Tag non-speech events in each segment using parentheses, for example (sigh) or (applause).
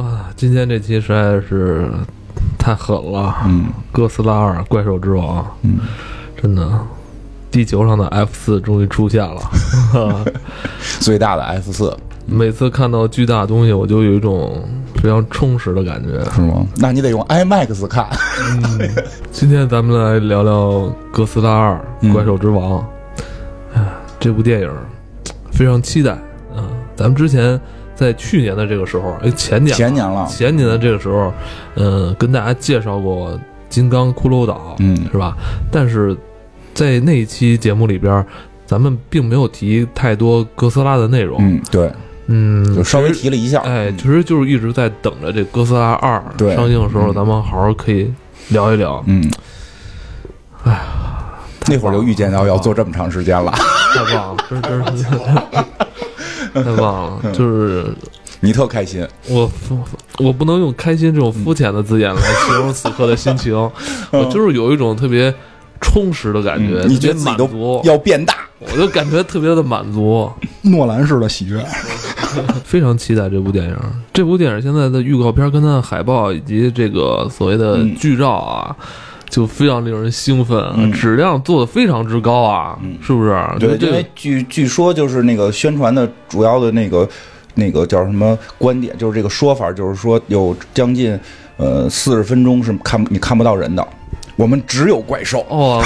啊，今天这期实在是太狠了，嗯哥斯拉二怪兽之王，嗯，真的，地球上的 F 四终于出现了。(laughs) 最大的 F 四每次看到巨大的东西，我就有一种非常充实的感觉。是吗？那你得用 IMAX 看。嗯今天咱们来聊聊《哥斯拉二：嗯怪兽之王》。哎，这部电影非常期待。啊，咱们之前在去年的这个时候，哎，前年前年了前年的这个时候，嗯，跟大家介绍过《金刚骷髅岛》，嗯是吧？但是在那一期节目里边，咱们并没有提太多哥斯拉的内容。嗯，对，嗯，就稍微提了一下。哎，其实就是一直在等着这《哥斯拉二》对上映的时候，嗯咱们好好可以聊一聊。嗯，哎呀，那会儿就预见到要做这么长时间了。太棒了，真真是太棒嗯了！就是你特开心，我我不能用开心这种肤浅的字眼来形容此刻的心情，我就是有一种特别充实的感觉，嗯你觉得满足，要变大。我就感觉特别的满足，(laughs) 诺兰式的喜悦。(laughs) 非常期待这部电影。这部电影现在的预告片跟它的海报以及这个所谓的嗯剧照啊。就非常令人兴奋，嗯质量做的非常之高啊，嗯是不是？对，这因为据据说就是那个宣传的主要的那个那个叫什么观点，就是这个说法，就是说有将近呃四十分钟是看你看不到人的，我们只有怪兽。哦，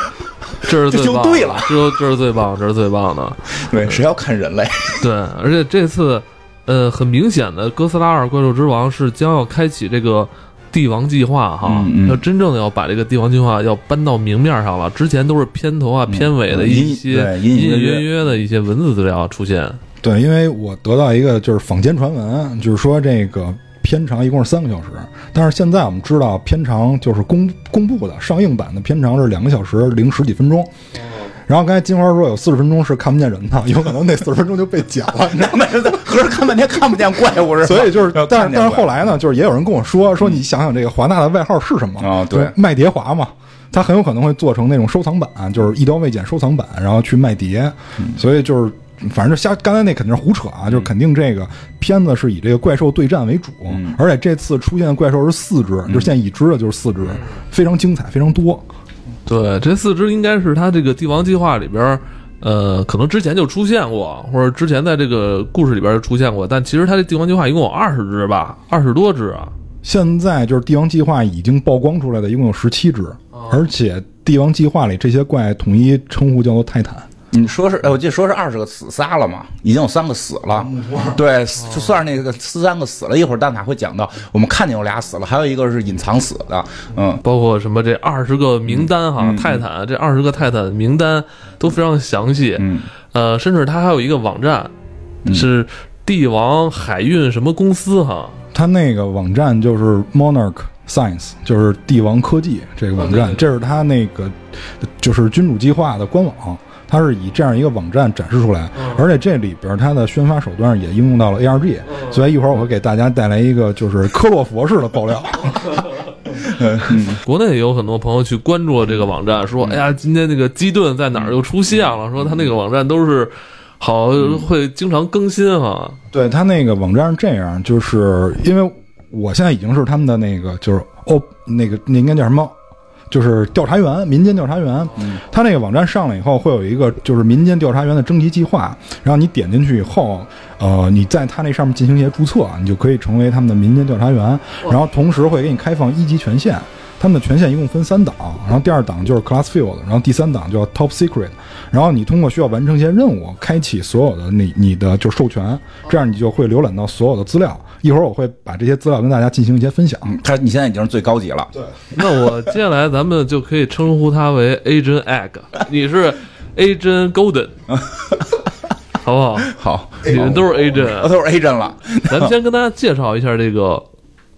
(laughs) 这是最棒的对了这这是最棒，这是最棒的。对，谁要看人类？对，而且这次，呃，很明显的，《哥斯拉二：怪兽之王》是将要开启这个帝王计划哈，嗯嗯要真正的要把这个帝王计划要搬到明面上了。之前都是片头啊、片尾的一些隐隐隐约约约约的一些文字资料出现。对，因为我得到一个就是坊间传闻，就是说这个片长一共是三个小时，但是现在我们知道片长就是公公布的上映版的片长是两个小时零十几分钟。然后刚才金花说有四十分钟是看不见人的，(laughs) 有可能那四十分钟就被剪了，你知道吗？合着看半天看不见怪物是吧？所以就是，但是但是后来呢，就是也有人跟我说说，你想想这个华纳的外号是什么啊对就是卖碟华嘛，它很有可能会做成那种收藏版，就是一刀未剪收藏版，然后去卖碟，所以就是。反正就瞎，刚才那肯定是胡扯啊！就是肯定这个片子是以这个怪兽对战为主，而且这次出现的怪兽是四只，就是现在已知的就是四只，非常精彩，非常多。对，这四只应该是他这个帝王计划里边，呃，可能之前就出现过，或者之前在这个故事里边就出现过，但其实他这帝王计划一共有二十只吧，二十多只啊。现在就是帝王计划已经曝光出来的，一共有十七只，而且帝王计划里这些怪统一称呼叫做泰坦。你说是，哎，我记得说是二十个死仨了嘛，已经有三个死了。对，就算是那个三个死了，一会儿蛋挞会讲到，我们看见有俩死了，还有一个是隐藏死的。嗯，包括什么这二十个名单哈，泰坦这二十个泰坦名单都非常详细，嗯。呃，甚至它还有一个网站，是帝王海运什么公司哈，它那个网站就是 Monarch Science，就是帝王科技这个网站，这是他那个就是君主计划的官网。它是以这样一个网站展示出来，而且这里边它的宣发手段也应用到了 ARG，所以一会儿我会给大家带来一个就是科洛佛式的爆料。(laughs) 国内也有很多朋友去关注了这个网站，说哎呀，今天那个基顿在哪儿又出现了，说他那个网站都是好会经常更新哈，对他那个网站是这样，就是因为我现在已经是他们的那个就是哦，那个那应该叫什么？就是调查员，民间调查员。他那个网站上来以后，会有一个就是民间调查员的征集计划，然后你点进去以后，呃，你在他那上面进行一些注册，你就可以成为他们的民间调查员。然后同时会给你开放一级权限，他们的权限一共分三档，然后第二档就是 Class Field，然后第三档叫 Top Secret。然后你通过需要完成一些任务，开启所有的你你的就授权，这样你就会浏览到所有的资料。一会儿我会把这些资料跟大家进行一些分享。他你现在已经是最高级了。对，那我接下来咱们就可以称呼他为 Agent Egg，你是 Agent Golden，(laughs) 好不好？好，你们都是 Agent，我都是 agent 了。咱们先跟大家介绍一下这个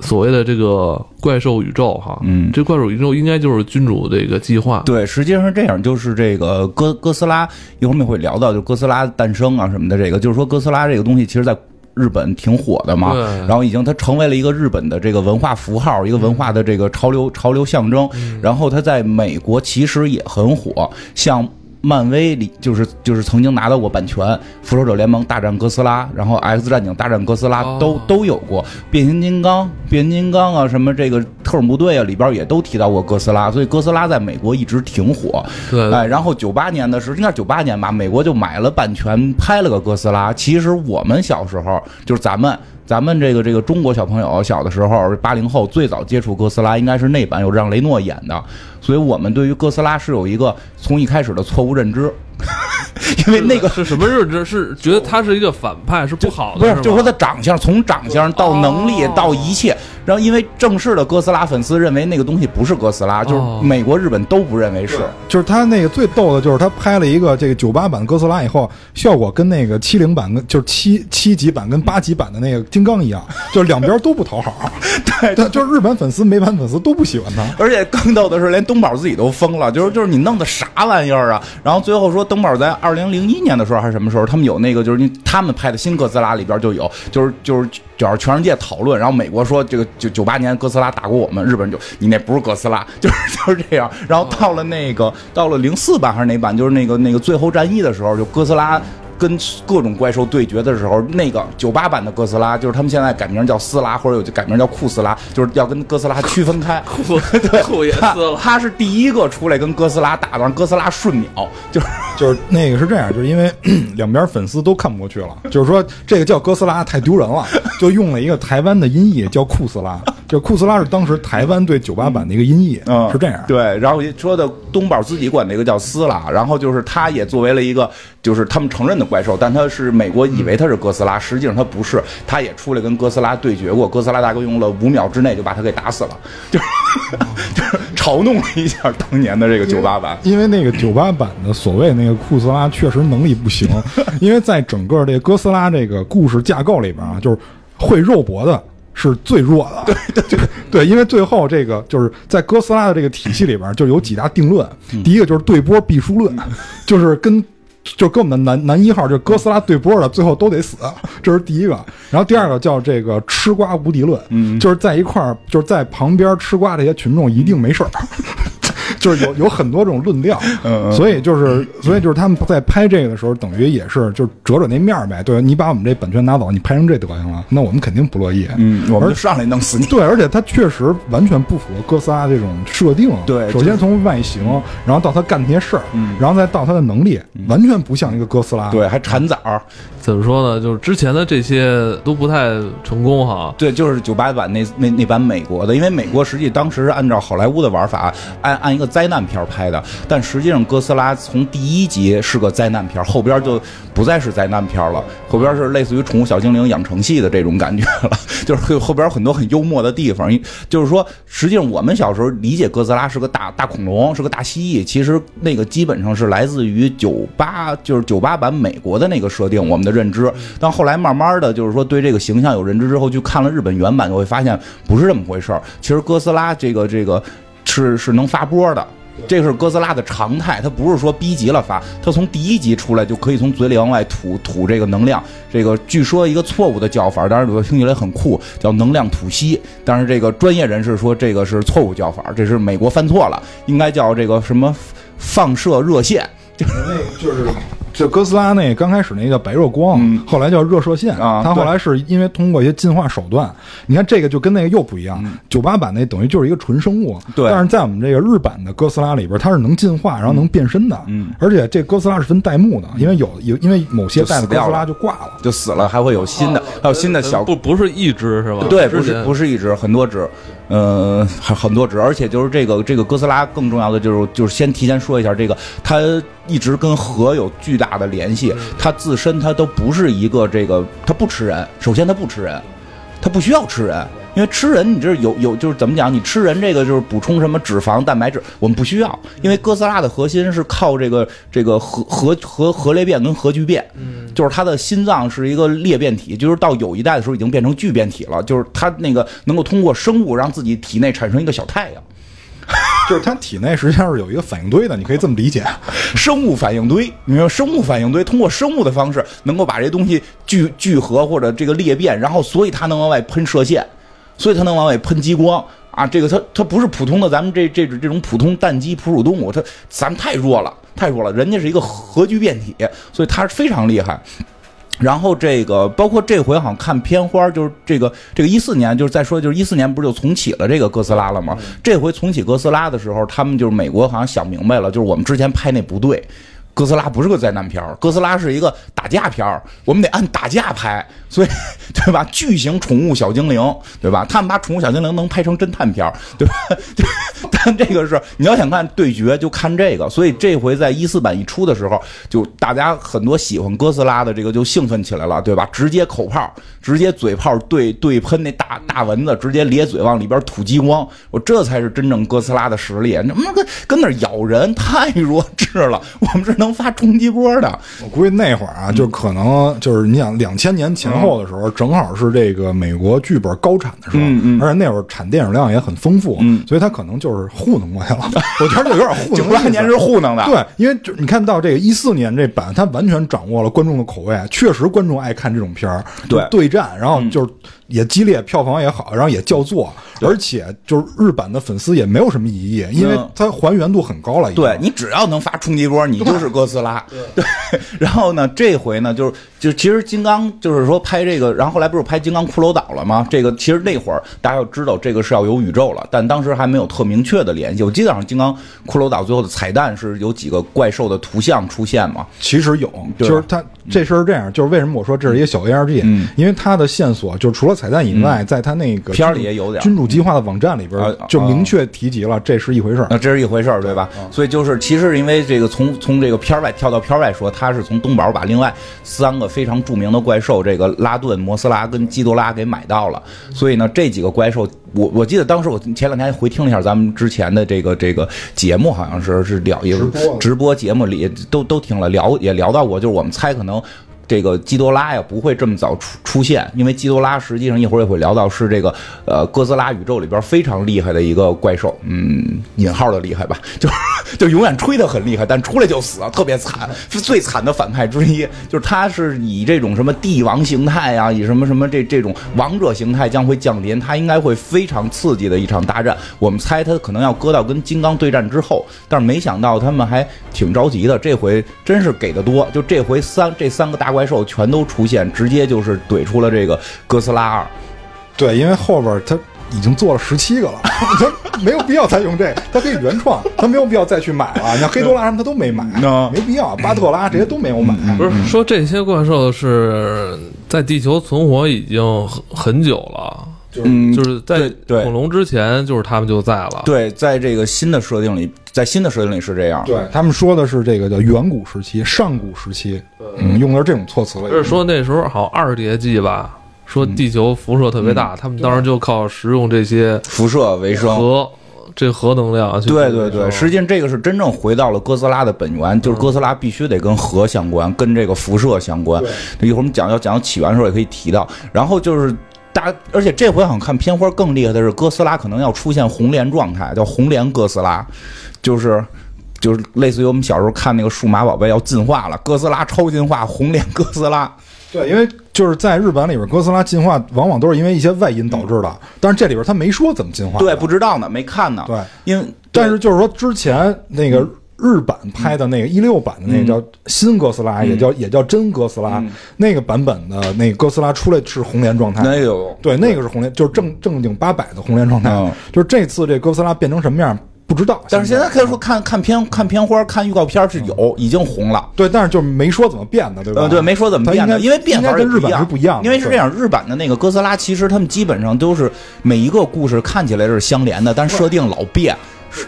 所谓的这个怪兽宇宙哈，嗯这怪兽宇宙应该就是君主这个计划，对，实际上是这样，就是这个哥哥斯拉，一会儿我们会聊到，就哥斯拉诞生啊什么的。这个就是说，哥斯拉这个东西，其实在日本挺火的嘛，然后已经它成为了一个日本的这个文化符号，一个文化的这个潮流潮流象征。然后它在美国其实也很火，像漫威里就是就是曾经拿到过版权，《复仇者联盟大战哥斯拉》，然后《X 战警大战哥斯拉》哦都都有过，变形金刚、变形金刚啊，什么这个特种部队啊，里边也都提到过哥斯拉，所以哥斯拉在美国一直挺火。对，哎，然后九八年的时候，应该是九八年吧，美国就买了版权，拍了个哥斯拉。其实我们小时候，就是咱们咱们这个这个中国小朋友小的时候，八零后最早接触哥斯拉，应该是那版有让雷诺演的，所以我们对于哥斯拉是有一个从一开始的错误认知，(laughs) 因为那个是什么认知？是觉得他是一个反派，是不好的，不是，就是说他长相，从长相到能力哦到一切，然后因为正式的哥斯拉粉丝认为那个东西不是哥斯拉，就哦是美国、日本都不认为是。就是他那个最逗的，就是他拍了一个这个九八版哥斯拉以后，效果跟那个七零版跟就是七七级版跟八级版的那个金刚一样，(laughs) 就是两边都不讨好。对对，就是日本粉丝、美版粉丝都不喜欢他。而且更逗的是，连东登宝自己都疯了，就是就是你弄的啥玩意儿啊？然后最后说，东宝在二零零一年的时候还是什么时候，他们有那个就是他们拍的新哥斯拉里边就有，就是就是就是全世界讨论，然后美国说这个九九八年哥斯拉打过我们，日本就你那不是哥斯拉，就是就是这样。然后到了那个到了零四版还是哪版，就是那个那个最后战役的时候，就哥斯拉。跟各种怪兽对决的时候，那个九八版的哥斯拉，就是他们现在改名叫斯拉，或者有改名叫库斯拉，就是要跟哥斯拉区分开。酷酷 (laughs) 也他撕了，他是第一个出来跟哥斯拉打的，让哥斯拉瞬秒，就是就是 (laughs) 那个是这样，就是因为 (clears throat) 两边粉丝都看不过去了，就是说这个叫哥斯拉太丢人了，就用了一个台湾的音译叫库斯拉，就库斯拉是当时台湾对九八版的一个音译，嗯，是这样。对，然后说的东宝自己管那个叫斯拉，然后就是他也作为了一个就是他们承认的怪兽，但他是美国以为他是哥斯拉，实际上他不是，他也出来跟哥斯拉对决过，哥斯拉大哥用了五秒之内就把他给打死了，就是 (laughs) 就是嘲弄了一下当年的这个九八版。因为那个九八版的所谓那个库斯拉确实能力不行，(laughs) 因为在整个这个哥斯拉这个故事架构里边啊，就是会肉搏的是最弱的。对对 (laughs) 对，因为最后这个就是在哥斯拉的这个体系里边，就有几大定论。第一个就是对波必输论，(laughs) 就是跟。就跟我们的男男一号就哥斯拉对波的，最后都得死，这是第一个。然后第二个叫这个吃瓜无敌论，嗯，就是在一块儿，就是在旁边吃瓜这些群众一定没事儿。(laughs) 就是有 (laughs) 有很多这种论调，嗯所以就是所以就是他们在拍这个的时候，等于也是就是折折那面儿呗。对你把我们这版权拿走，你拍成这德行了，那我们肯定不乐意。嗯，我们就上来弄死你。对，而且他确实完全不符合哥斯拉这种设定。对首先从外形，然后到他干那些事儿，然后再到他的能力，完全不像一个哥斯拉。对，还产枣儿，怎么说呢？就是之前的这些都不太成功哈。对，就是九八版那那那版美国的，因为美国实际当时是按照好莱坞的玩法，按按一个灾难片拍的，但实际上哥斯拉从第一集是个灾难片，后边就不再是灾难片了，后边是类似于宠物小精灵养成系的这种感觉了，就是后后边很多很幽默的地方，就是说，实际上我们小时候理解哥斯拉是个大大恐龙，是个大蜥蜴，其实那个基本上是来自于九八，就是九八版美国的那个设定，我们的认知。但后来慢慢的就是说对这个形象有认知之后，去看了日本原版，就会发现不是这么回事儿。其实哥斯拉这个这个是是能发波的。这是哥斯拉的常态，它不是说逼急了发，它从第一集出来就可以从嘴里往外吐吐这个能量。这个据说一个错误的叫法，当然我听起来很酷，叫能量吐息。但是这个专业人士说这个是错误叫法，这是美国犯错了，应该叫这个什么放射热线。就是那就是就哥斯拉那刚开始那叫白热光，嗯后来叫热射线。啊它后来是因为通过一些进化手段，你看这个就跟那个又不一样。九八版那等于就是一个纯生物，对但是在我们这个日版的哥斯拉里边，它是能进化，然后能变身的。嗯，而且这哥斯拉是分代目的，因为有有因为某些代的就死掉了哥斯拉就挂了。就死了，还会有新的，还有新的小不不是一只是吧？对，不是不是是一只，很多只，呃，很很多只，而且就是这个这个哥斯拉更重要的就是就是先提前说一下，这个它一直跟核有巨大的联系，它自身它都不是一个这个，它不吃人，首先它不吃人，它不需要吃人。因为吃人，你这有有就是怎么讲？你吃人这个就是补充什么脂肪、蛋白质，我们不需要。因为哥斯拉的核心是靠这个这个核核核核裂变跟核聚变，就是它的心脏是一个裂变体，就是到有一代的时候已经变成聚变体了，就是它那个能够通过生物让自己体内产生一个小太阳，就是它体内实际上是有一个反应堆的，你可以这么理解。生物反应堆，你说？生物反应堆通过生物的方式能够把这东西聚聚合或者这个裂变，然后所以它能往外喷射线，所以它能往外喷激光。啊，这个它它不是普通的咱们这这种这种普通蛋鸡哺乳动物，它咱们太弱了，太弱了，人家是一个核聚变体，所以它是非常厉害。然后这个包括这回好像看片花，就是这个这个一四年，就是再说就是一四年不是就重启了这个哥斯拉了吗？这回重启哥斯拉的时候，他们就是美国好像想明白了，就是我们之前拍那不对。哥斯拉不是个灾难片，哥斯拉是一个打架片，我们得按打架拍，所以对吧？巨型宠物小精灵，对吧？他们把宠物小精灵能拍成侦探片，对吧？(laughs) 但这个是你要想看对决，就看这个。所以这回在一四版一出的时候，就大家很多喜欢哥斯拉的这个就兴奋起来了，对吧？直接口炮，直接嘴炮对对喷那大大蚊子，直接咧嘴往里边吐激光，我这才是真正哥斯拉的实力。那跟跟那咬人太弱智了，我们是能。能发冲击波的，我估计那会儿啊，就可能就是你想两千年前后的时候，正好是这个美国剧本高产的时候，而且那会儿产电影量也很丰富，所以他可能就是糊弄过去了。(laughs) 我觉得就有点糊弄。九八年是糊弄的，对，因为就你看到这个一四年这版，他完全掌握了观众的口味，确实观众爱看这种片儿，对对战，然后就是。也激烈，票房也好，然后也叫座，而且就是日版的粉丝也没有什么异议，因为它还原度很高了。对你只要能发冲击波，你就是哥斯拉。对，(laughs) 然后呢，这回呢，就是就其实金刚就是说拍这个，然后后来不是拍金刚骷髅岛了吗？这个其实那会儿大家要知道，这个是要有宇宙了，但当时还没有特明确的联系。我记得好像金刚骷髅岛最后的彩蛋是有几个怪兽的图像出现嘛？其实有，就是它这事儿是这样，就是为什么我说这是一个小 ARG？嗯，因为它的线索就是除了彩蛋以外，在他那个片里也有点君主计划的网站里边就明确提及了，这是一回事儿。那这是一回事儿，对吧？所以就是，其实因为这个从从这个片外跳到片外说，他是从东宝把另外三个非常著名的怪兽，这个拉顿、摩斯拉跟基多拉给买到了。所以呢，这几个怪兽，我我记得当时我前两天回听了一下咱们之前的这个这个节目，好像是是聊也是直播节目里都都听了，聊也聊到过，就是我们猜可能。这个基多拉呀不会这么早出出现，因为基多拉实际上一会儿也会聊到是这个呃哥斯拉宇宙里边非常厉害的一个怪兽，嗯，引号的厉害吧，就就永远吹的很厉害，但出来就死，特别惨，最惨的反派之一，就是他是以这种什么帝王形态啊，以什么什么这这种王者形态将会降临，他应该会非常刺激的一场大战。我们猜他可能要搁到跟金刚对战之后，但是没想到他们还挺着急的，这回真是给的多，就这回三这三个大。怪兽全都出现，直接就是怼出了这个哥斯拉二。对，因为后边他已经做了十七个了，(laughs) 他没有必要再用这，他可以原创，他没有必要再去买了。你像黑多拉什么他都没买，没必要。巴特拉这些都没有买。不是说这些怪兽是在地球存活已经很很久了。嗯，就是在恐龙之前，就是他们就在了。对，在这个新的设定里，在新的设定里是这样。对他们说的是这个叫远古时期、上古时期，嗯，用的是这种措辞了。就是说那时候好像二叠纪吧，说地球辐射特别大，他们当时就靠食用这些辐射为生，核这核能量。对对对，实际上这个是真正回到了哥斯拉的本源，就是哥斯拉必须得跟核相关，跟这个辐射相关。一会儿我们讲要讲到起源的时候也可以提到。然后就是。大，而且这回好像看片花更厉害的是，哥斯拉可能要出现红莲状态，叫红莲哥斯拉，就是就是类似于我们小时候看那个数码宝贝要进化了，哥斯拉超进化，红莲哥斯拉。对，因为就是在日本里边，哥斯拉进化往往都是因为一些外因导致的，但是这里边他没说怎么进化。对，不知道呢，没看呢。对，因为但是就是说之前那个。日版拍的那个一六版的那个叫新哥斯拉，也叫也叫真哥斯拉，那个版本的那个哥斯拉出来是红莲状态。那有对，那个是红莲，就是正正经八百的红莲状态。就是这次这哥斯拉变成什么样不知道，但是现在可以说看看片看片花看预告片是有已经红了。对，但是就没说怎么变的，对吧？对，没说怎么变的，因为变法跟日本是不一样。因为是这样，日版的那个哥斯拉其实他们基本上都是每一个故事看起来是相连的，但设定老变。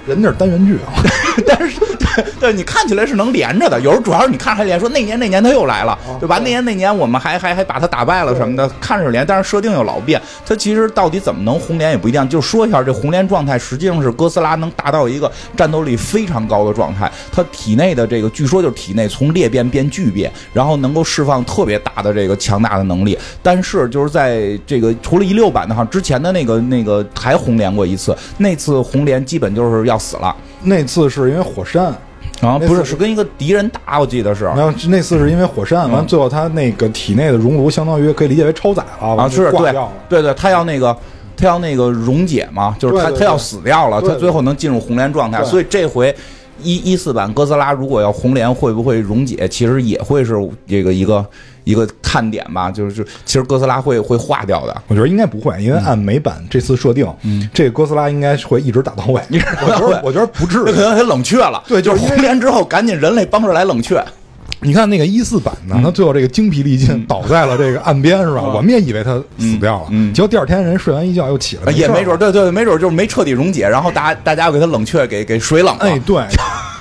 人那是单元剧啊，(laughs) 但是对对，你看起来是能连着的。有时候主要是你看还连，说那年那年他又来了，对吧？那年那年我们还还还把他打败了什么的，看着连，但是设定又老变。他其实到底怎么能红莲也不一定。就说一下这红莲状态，实际上是哥斯拉能达到一个战斗力非常高的状态。他体内的这个据说就是体内从裂变变巨变，然后能够释放特别大的这个强大的能力。但是就是在这个除了一六版的哈，之前的那个那个还红莲过一次，那次红莲基本就是。要死了，那次是因为火山，啊，不是，是跟一个敌人打，我记得是。然后那次是因为火山，完最后他那个体内的熔炉相当于可以理解为超载了，啊，是，对，对对，他要那个，他要那个溶解嘛，就是他他要死掉了，他最后能进入红莲状态，对所以这回。一一四版哥斯拉如果要红莲，会不会溶解？其实也会是这个一个一个看点吧。就是就其实哥斯拉会会化掉的。我觉得应该不会，因为按美版这次设定，这个哥斯拉应该会一直打到位。一直打到位我觉得我觉得不至于。可能给冷却了，对就是红莲之后，赶紧人类帮着来冷却。你看那个一四版呢，他最后这个精疲力尽倒在了这个岸边，是吧？我们也以为他死掉了，结果第二天人睡完一觉又起来了，也没准，对对，没准就是没彻底溶解，然后大家大家要给他冷却，给给水冷了。哎，对，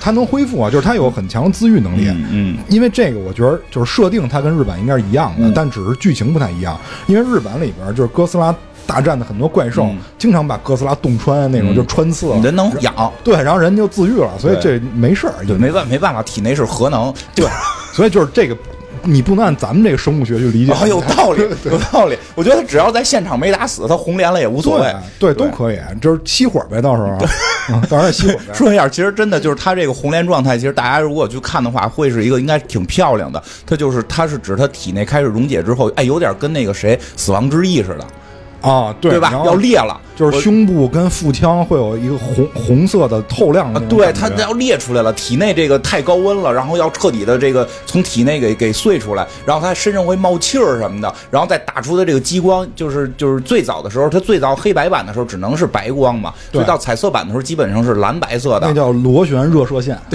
他能恢复啊，就是它有很强的自愈能力。嗯嗯因为这个，我觉得就是设定，它跟日版应该是一样的，嗯但只是剧情不太一样。因为日版里边就是哥斯拉大战的很多怪兽，嗯经常把哥斯拉洞穿那种，嗯就穿刺了。人能养，对，然后人就自愈了，所以这没事儿。就，没办没办法，体内是核能，对，所以就是这个，你不能按咱们这个生物学去理解。啊，有道理，(laughs) 有道理。我觉得只要在现场没打死，他红莲了也无所谓。对，对，都可以，就是熄火呗，到时候，(laughs) 嗯到时候熄火呗。(laughs) 说一下，其实真的就是他这个红莲状态，其实大家如果去看的话，会是一个应该挺漂亮的。它就是它是指它体内开始溶解之后，哎，有点跟那个谁死亡之翼似的，啊，对吧？要裂了，就是胸部跟腹腔会有一个红红色的透亮的对，它要裂出来了，体内这个太高温了，然后要彻底的这个从体内给给碎出来，然后它身上会冒气儿什么的，然后再打出的这个激光，就是就是最早的时候，它最早黑白版的时候只能是白光嘛，所以对到彩色版的时候基本上是蓝白色的。那，叫螺旋热射线。(laughs)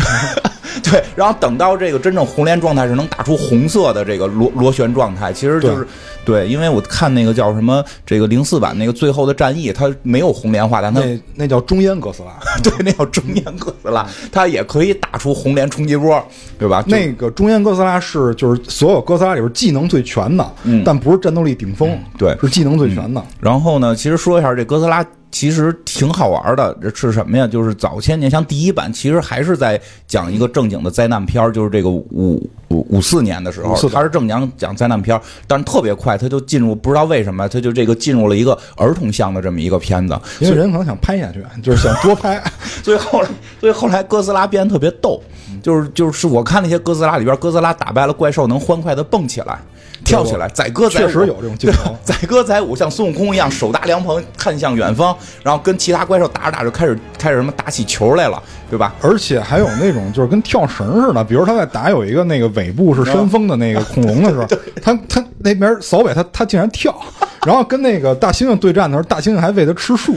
对，然后等到这个真正红莲状态是能打出红色的这个螺螺旋状态，其实就是对，因为我看那个叫什么这个零四版那个最后的战役，它没有红莲化，但它那那叫中烟哥斯拉。(laughs) 对那叫中烟哥斯拉，它也可以打出红莲冲击波，对吧？那个中烟哥斯拉是就是所有哥斯拉里边技能最全的，嗯但不是战斗力顶峰，对是技能最全的。然后呢，其实说一下这哥斯拉。其实挺好玩的，这是什么呀？就是早些年，像第一版，其实还是在讲一个正经的灾难片儿就是这个五五五四年的时候54，他是正讲讲灾难片儿但是特别快，他就进入不知道为什么，他就这个进入了一个儿童向的这么一个片子，因为人可能想拍下去，就是想多拍。(laughs) 所以后来，所以后来哥斯拉变得特别逗，就是就是我看那些哥斯拉里边，哥斯拉打败了怪兽，能欢快的蹦起来、跳起来，载歌载舞，确实有这种镜头 (laughs) 载歌载舞，像孙悟空一样，手搭凉棚，看向远方，然后跟其他怪兽打着打着开始开始什么打起球来了，对吧？而且还有那种就是跟跳绳似的，比如他在打有一个那个尾部是山峰的那个恐龙的时候，(laughs) 他他那边扫尾他他竟然跳，(laughs) 然后跟那个大猩猩对战的时候，大猩猩还喂他吃树，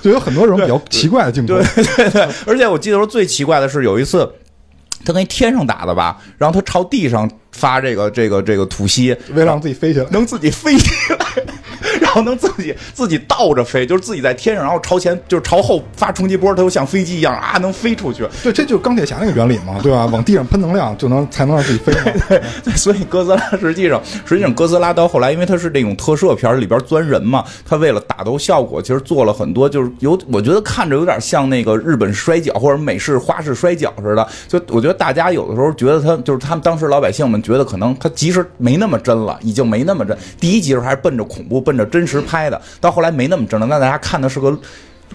就有很多这种比较奇怪的镜头。对对对，而且我记得说最奇怪的是有一次。他跟天上打的吧，然后他朝地上发这个这个这个吐息，为了让自己飞起来，能自己飞起来，然后能自己自己倒着飞，就是自己在天上，然后朝前就是朝后发冲击波，它又像飞机一样啊，能飞出去。对，这就是钢铁侠那个原理嘛，对吧？往地上喷能量就能才能让自己飞嘛。对，(laughs) 所以哥斯拉实际上，实际上哥斯拉到后来，因为它是那种特摄片儿里边钻人嘛，它为了打斗效果，其实做了很多，就是有我觉得看着有点像那个日本摔跤或者美式花式摔跤似的。就我觉得大家有的时候觉得他就是他们当时老百姓们觉得可能他其实没那么真了，已经没那么真。第一集时候还是奔着恐怖、奔着真实拍的，到后来没那么真了，那大家看的是个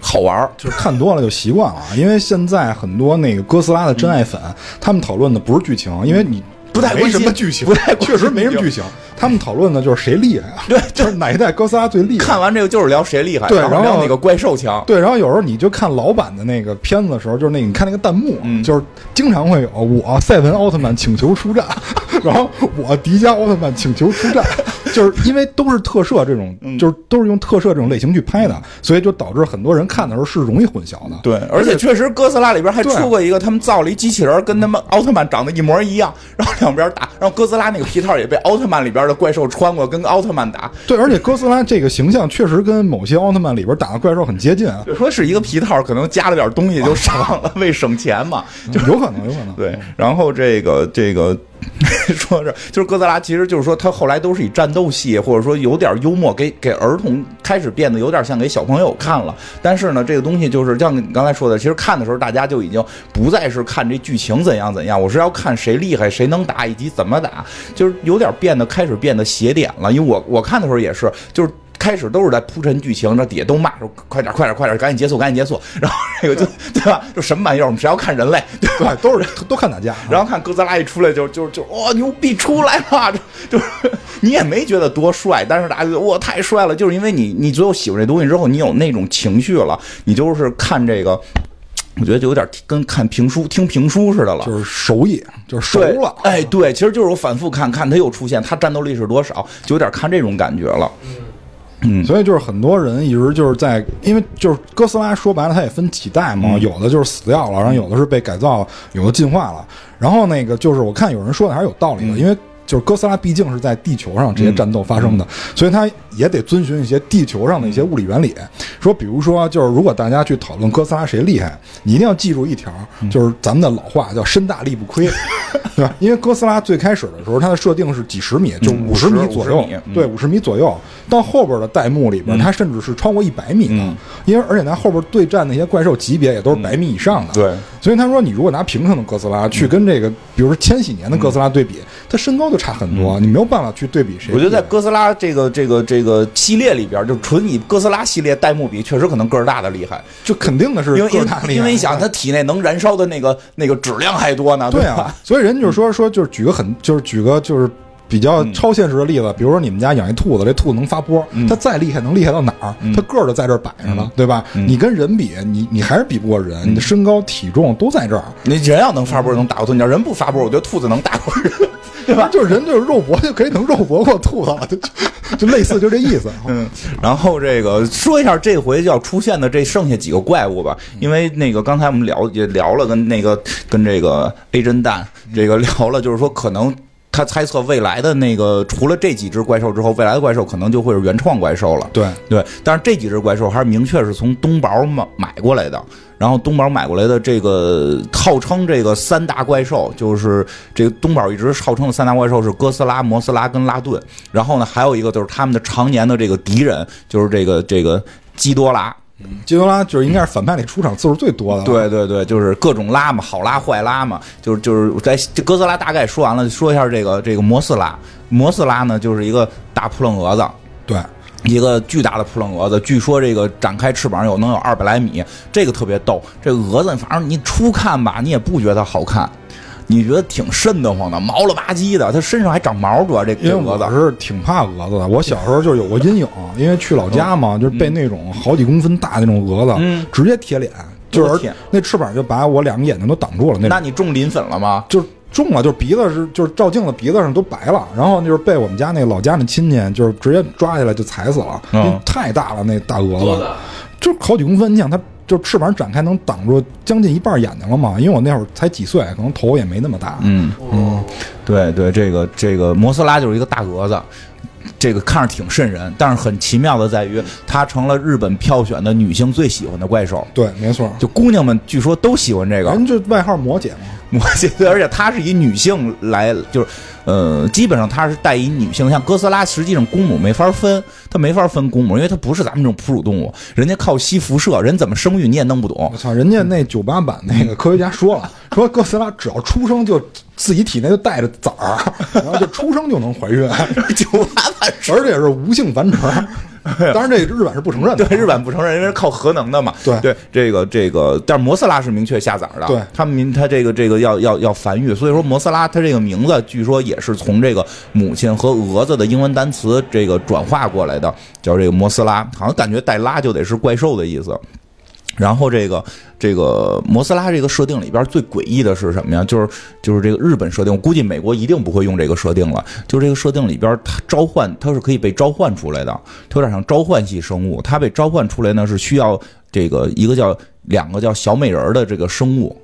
好玩儿。就是看多了就习惯了，因为现在很多那个哥斯拉的真爱粉，他们讨论的不是剧情，因为你不太关心什么剧情，不太确实没什么剧情。他们讨论的就是谁厉害啊，对就是哪一代哥斯拉最厉害。看完这个就是聊谁厉害，然对然后聊哪个怪兽强。对，然后有时候你就看老版的那个片子的时候，就是那个你看那个弹幕，嗯就是经常会有我赛文奥特曼请求出战，(laughs) 然后我迪迦奥特曼请求出战，(laughs) 就是因为都是特摄这种，嗯就是都是用特摄这种类型去拍的，所以就导致很多人看的时候是容易混淆的。对，而且确实哥斯拉里边还出过一个，他们造了一机器人，跟他们奥特曼长得一模一样，然后两边打，然后哥斯拉那个皮套也被奥特曼里边的怪兽穿过，跟奥特曼打，对，而且哥斯拉这个形象确实跟某些奥特曼里边打的怪兽很接近啊，说是一个皮套，可能加了点东西就上了，为省钱嘛。就有可能，有可能。对，然后这个这个 (laughs) 说是就是哥斯拉，其实就是说他后来都是以战斗戏或者说有点幽默，给给儿童开始变得有点像给小朋友看了。但是呢，这个东西就是像你刚才说的，其实看的时候大家就已经不再是看这剧情怎样怎样，我是要看谁厉害，谁能打以及怎么打，就是有点变得开始变得邪点了。因为我我看的时候也是，就是。开始都是在铺陈剧情，那底下都骂说快点快点快点，赶紧结束赶紧结束。(laughs) 然后这个就对吧？就什么玩意儿？我们谁要看人类？对吧？对，都是都看打架。然后看哥斯拉一出来就就就哇牛逼出来了，(laughs) 就就是你也没觉得多帅，但是大家觉得哇太帅了，就是因为你你最后喜欢这东西之后，你有那种情绪了，你就是看这个。我觉得就有点跟看评书、听评书似的了，就是熟悉，就是熟了。哎，对，其实就是我反复看看他又出现，他战斗力是多少，就有点看这种感觉了。嗯所以就是很多人一直就是在，因为就是哥斯拉说白了，它也分几代嘛，有的就是死掉了，然后有的是被改造，有的进化了。然后那个就是我看有人说的还是有道理的，因为就是哥斯拉毕竟是在地球上这些战斗发生的，所以它也得遵循一些地球上的一些物理原理。说比如说，就是如果大家去讨论哥斯拉谁厉害，你一定要记住一条，就是咱们的老话叫“身大力不亏 (laughs) ”，对吧？因为哥斯拉最开始的时候，它的设定是几十米，就五十米左右，嗯对，五十米左右。到后边的弹幕里边，它甚至是超过一百米的，嗯因为而且它后边对战那些怪兽级别也都是百米以上的。对，所以他说，你如果拿平衡的哥斯拉去跟这个，比如说千禧年的哥斯拉对比，它身高就差很多，你没有办法去对比谁。我觉得在哥斯拉这个这个这个系列里边，就纯以哥斯拉系列弹幕比，确实可能个儿大的厉害，就肯定的是因为因为个儿大厉害因为你想，他体内能燃烧的那个那个质量还多呢，对啊，所以人就是说说就是举个很就是举个就是比较超现实的例子，比如说你们家养一兔子，这兔子能发波，它再厉害能厉害到哪儿？它个儿就在这儿摆着呢，对吧？你跟人比，你你还是比不过人，你的身高体重都在这儿。你人要能发波能打过兔子，你要人不发波，我觉得兔子能打过人，对吧？就是人就是肉搏就可以能肉搏过兔子了，就就就类似就这意思。嗯，然后这个说一下这回要出现的这剩下几个怪物吧，因为那个刚才我们聊也聊了，跟那个跟这个 A 侦蛋这个聊了，就是说可能。他猜测未来的那个，除了这几只怪兽之后，未来的怪兽可能就会是原创怪兽了。对对，但是这几只怪兽还是明确是从东宝买买过来的。然后东宝买过来的这个号称这个三大怪兽，就是这个东宝一直号称的三大怪兽是哥斯拉、摩斯拉跟拉顿。然后呢，还有一个就是他们的常年的这个敌人，就是这个这个基多拉。基多拉就是应该是反派里出场次数最多的。对对对，就是各种拉嘛，好拉坏拉嘛，就是就是在这哥斯拉大概说完了，说一下这个这个摩斯拉。摩斯拉呢，就是一个大扑棱蛾子，对一个巨大的扑棱蛾子，据说这个展开翅膀有能有二百来米，这个特别逗。这个蛾子，反正你初看吧，你也不觉得好看，你觉得挺瘆得慌的，毛了吧唧的，它身上还长毛，主要这因为这蛾子。我是挺怕蛾子的，我小时候就有过阴影，因为去老家嘛，就是被那种好几公分大那种蛾子，嗯直接贴脸，就是那翅膀就把我两个眼睛都挡住了，那种那你中磷粉了吗？就是中了，就是鼻子是就是照镜子鼻子上都白了，然后就是被我们家那老家那亲戚就是直接抓起来就踩死了，因为太大了那大蛾子，就是好几公分，你想它。就翅膀展开能挡住将近一半眼睛了嘛？因为我那会儿才几岁，可能头也没那么大。嗯嗯，对对，这个这个摩斯拉就是一个大蛾子，这个看着挺瘆人，但是很奇妙的在于，它成了日本票选的女性最喜欢的怪兽。对，没错，就姑娘们据说都喜欢这个人就外号魔姐嘛。(laughs) 魔羯，对，而且她是以女性来，就是呃，基本上她是带以女性，像哥斯拉，实际上公母没法分，它没法分公母，因为它不是咱们这种哺乳动物，人家靠吸辐射，人怎么生育你也弄不懂我。操，人家那九八版那个科学家说了，说哥斯拉只要出生就自己体内就带着崽儿，然后就出生就能怀孕，(laughs) 九八版而且是无性繁殖。(laughs) 当然，这日本是不承认的。对，日本不承认，因为是靠核能的嘛。对对，这个这个，但是摩斯拉是明确下崽儿的。对他们他这个这个要要要繁育，所以说摩斯拉它这个名字据说也是从这个母亲和蛾子的英文单词这个转化过来的，叫这个摩斯拉，好像感觉带拉就得是怪兽的意思。然后这个这个摩斯拉这个设定里边最诡异的是什么呀？就是就是这个日本设定，我估计美国一定不会用这个设定了。就是这个设定里边，它召唤它是可以被召唤出来的，它有点像召唤系生物。它被召唤出来呢是需要这个一个叫两个叫小美人儿的这个生物。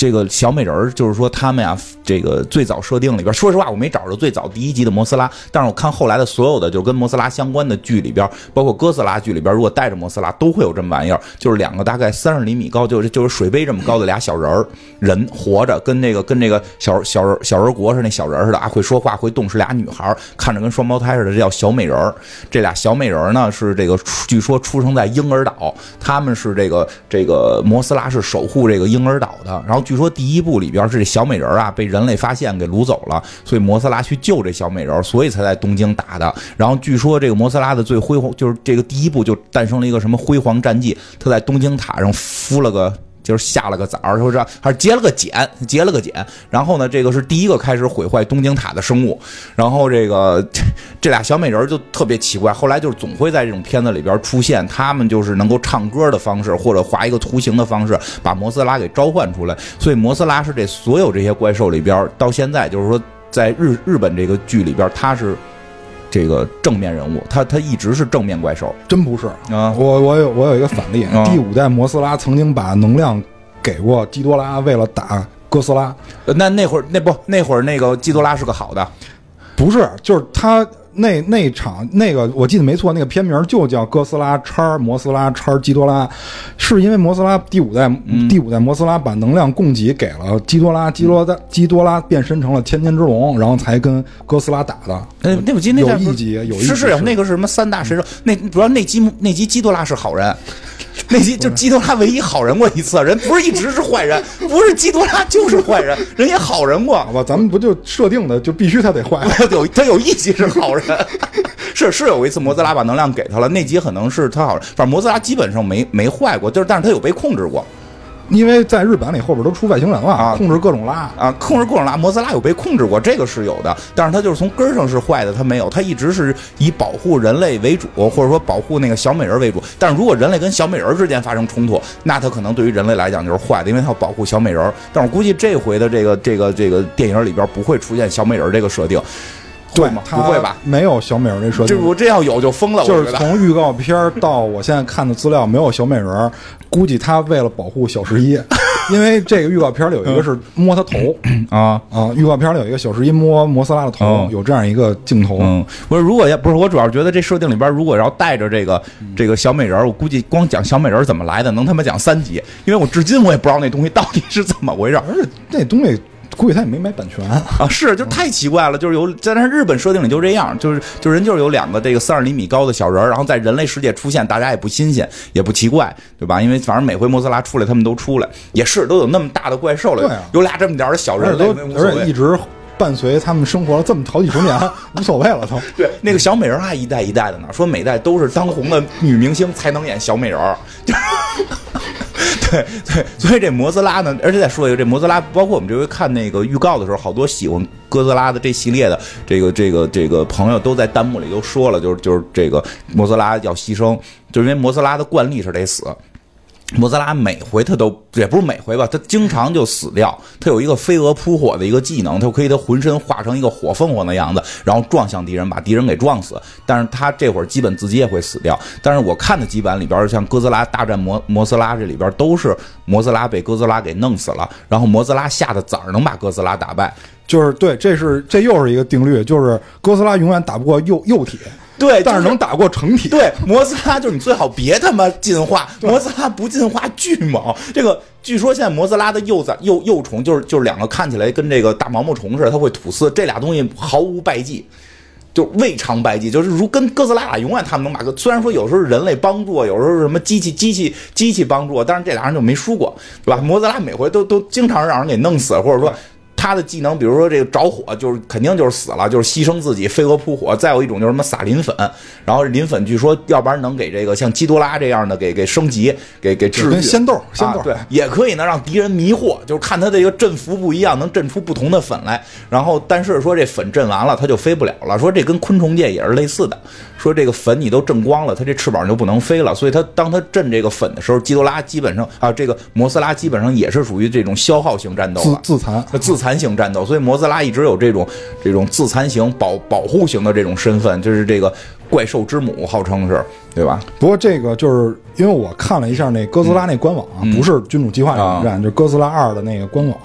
这个小美人儿就是说他们呀，这个最早设定里边，说实话我没找着最早第一集的摩斯拉，但是我看后来的所有的就跟摩斯拉相关的剧里边，包括哥斯拉剧里边，如果带着摩斯拉都会有这么玩意儿，就是两个大概三十厘米高，就是就是水杯这么高的俩小人儿，人活着，跟那个跟那个小小人小人国是那小人似的啊，会说话会动，是俩女孩，看着跟双胞胎似的，这叫小美人儿。这俩小美人呢是这个据说出生在婴儿岛，他们是这个这个摩斯拉是守护这个婴儿岛的，然后。据说第一部里边是这小美人啊被人类发现给掳走了，所以摩斯拉去救这小美人，所以才在东京打的。然后据说这个摩斯拉的最辉煌，就是这个第一部就诞生了一个什么辉煌战绩，他在东京塔上敷了个。就是下了个崽儿，说是还是结了个茧，结了个茧。然后呢，这个是第一个开始毁坏东京塔的生物。然后这个这俩小美人就特别奇怪，后来就是总会在这种片子里边出现，他们就是能够唱歌的方式，或者画一个图形的方式，把摩斯拉给召唤出来。所以摩斯拉是这所有这些怪兽里边，到现在就是说，在日日本这个剧里边，他是这个正面人物，他他一直是正面怪兽。真不是。啊。我我有我有一个反例，啊。第五代摩斯拉曾经把能量给过基多拉，为了打哥斯拉，呃那那会儿那不那会儿那个基多拉是个好的，不是，就是他那那场那个我记得没错，那个片名就叫哥斯拉叉摩斯拉叉基多拉，是因为摩斯拉第五代、嗯第五代摩斯拉把能量供给给了基多拉，基多拉基多拉变身成了千年之龙，然后才跟哥斯拉打的。呃，那我记得那有一集有一集是是是那个是什么三大神兽？那主要那集那集基多拉是好人，那集就基多拉唯一好人过一次，人不是一直是坏人，不是基多拉就是坏人，人也好人过好。吧，咱们不就设定的就必须他得坏？(laughs) 他有他有一集是好人，(laughs) 是是有一次摩斯拉把能量给他了，那集可能是他好人，反正摩斯拉基本上没没坏过，就是但是他有被控制过因为在日本里后边都出外星人了，啊控制各种拉。啊，控制各种拉，摩斯拉有被控制过，这个是有的，但是他就是从根儿上是坏的，他没有，他一直是以保护人类为主，或者说保护那个小美人为主。但是如果人类跟小美人之间发生冲突，那他可能对于人类来讲就是坏的，因为他要保护小美人。但我估计这回的这个这个这个电影里边不会出现小美人这个设定，会吗？他不会吧？？没有小美人这设定。这我这要有就疯了，就。是从预告片儿到我现在看的资料，没有小美人儿，估计他为了保护小十一，(laughs) 因为这个预告片里有一个是摸他头啊，啊，预告片里有一个小十一摸摩斯拉的头嗯，有这样一个镜头。嗯，不是，如果要不是我主要觉得这设定里边，如果要带着这个这个小美人儿，我估计光讲小美人儿怎么来的，能他妈讲三集，因为我至今我也不知道那东西到底是怎么回事儿而且那东西估计他也没买版权。啊！是，就太奇怪了，就是有在那日本设定里就这样，就是就是人就是有两个这个三十厘米高的小人儿，然后在人类世界出现，大家也不新鲜，也不奇怪，对吧？因为反正每回莫斯拉出来，他们都出来，也是都有那么大的怪兽了，对啊有俩这么点儿的小人类，而且都而且一。直伴随他们生活了这么好几十年，(laughs) 无所谓了都。(laughs) 对，那个小美人儿还一代一代的呢，说每代都是当红的女明星才能演小美人儿。(laughs) (laughs) 对对，所以这摩斯拉呢，而且再说一个，这摩斯拉，包括我们这回看那个预告的时候，好多喜欢哥斯拉的这系列的这个这个这个朋友都在弹幕里都说了，就是就是这个摩斯拉要牺牲，就是因为摩斯拉的惯例是得死。摩斯拉每回他都也不是每回吧，他经常就死掉。他有一个飞蛾扑火的一个技能，他可以他浑身化成一个火凤凰的样子，然后撞向敌人，把敌人给撞死。但是他这会儿基本自己也会死掉。但是我看的几版里边，像哥斯拉大战摩摩斯拉这里边都是摩斯拉被哥斯拉给弄死了，然后摩斯拉下的崽儿能把哥斯拉打败。就是对，这是这又是一个定律，就是哥斯拉永远打不过幼幼体，对，但是能打过成体。对，摩斯拉就是你最好别他妈进化，(laughs) 摩斯拉不进化巨猛。这个据说现在摩斯拉的幼崽幼幼虫就是就是两个看起来跟这个大毛毛虫似的，它会吐丝，这俩东西毫无败绩。就未尝败绩，就是如跟哥斯拉打永远他们能把哥，虽然说有时候是人类帮助，有时候是什么机器机器机器帮助，但是这俩人就没输过，对吧？摩斯拉每回都都经常让人给弄死，或者说他的技能，比如说这个着火，就是肯定就是死了，就是牺牲自己，飞蛾扑火。再有一种就是什么撒磷粉，然后磷粉据说要不然能给这个像基多拉这样的给给升级，给给治愈。跟仙豆仙豆啊对，也可以呢让敌人迷惑，就是看他这个振幅不一样，能振出不同的粉来。然后但是说这粉振完了，它就飞不了了。说这跟昆虫界也是类似的，说这个粉你都震光了，它这翅膀就不能飞了。所以它当它震这个粉的时候，基多拉基本上啊，这个摩斯拉基本上也是属于这种消耗型战斗自了。自残。自残残型战斗，所以摩斯拉一直有这种这种自残型保保护型的这种身份，就是这个怪兽之母，号称是，对吧？不过这个就是因为我看了一下那哥斯拉那官网，啊不是君主计划这个网站，就是哥斯拉二的那个官网，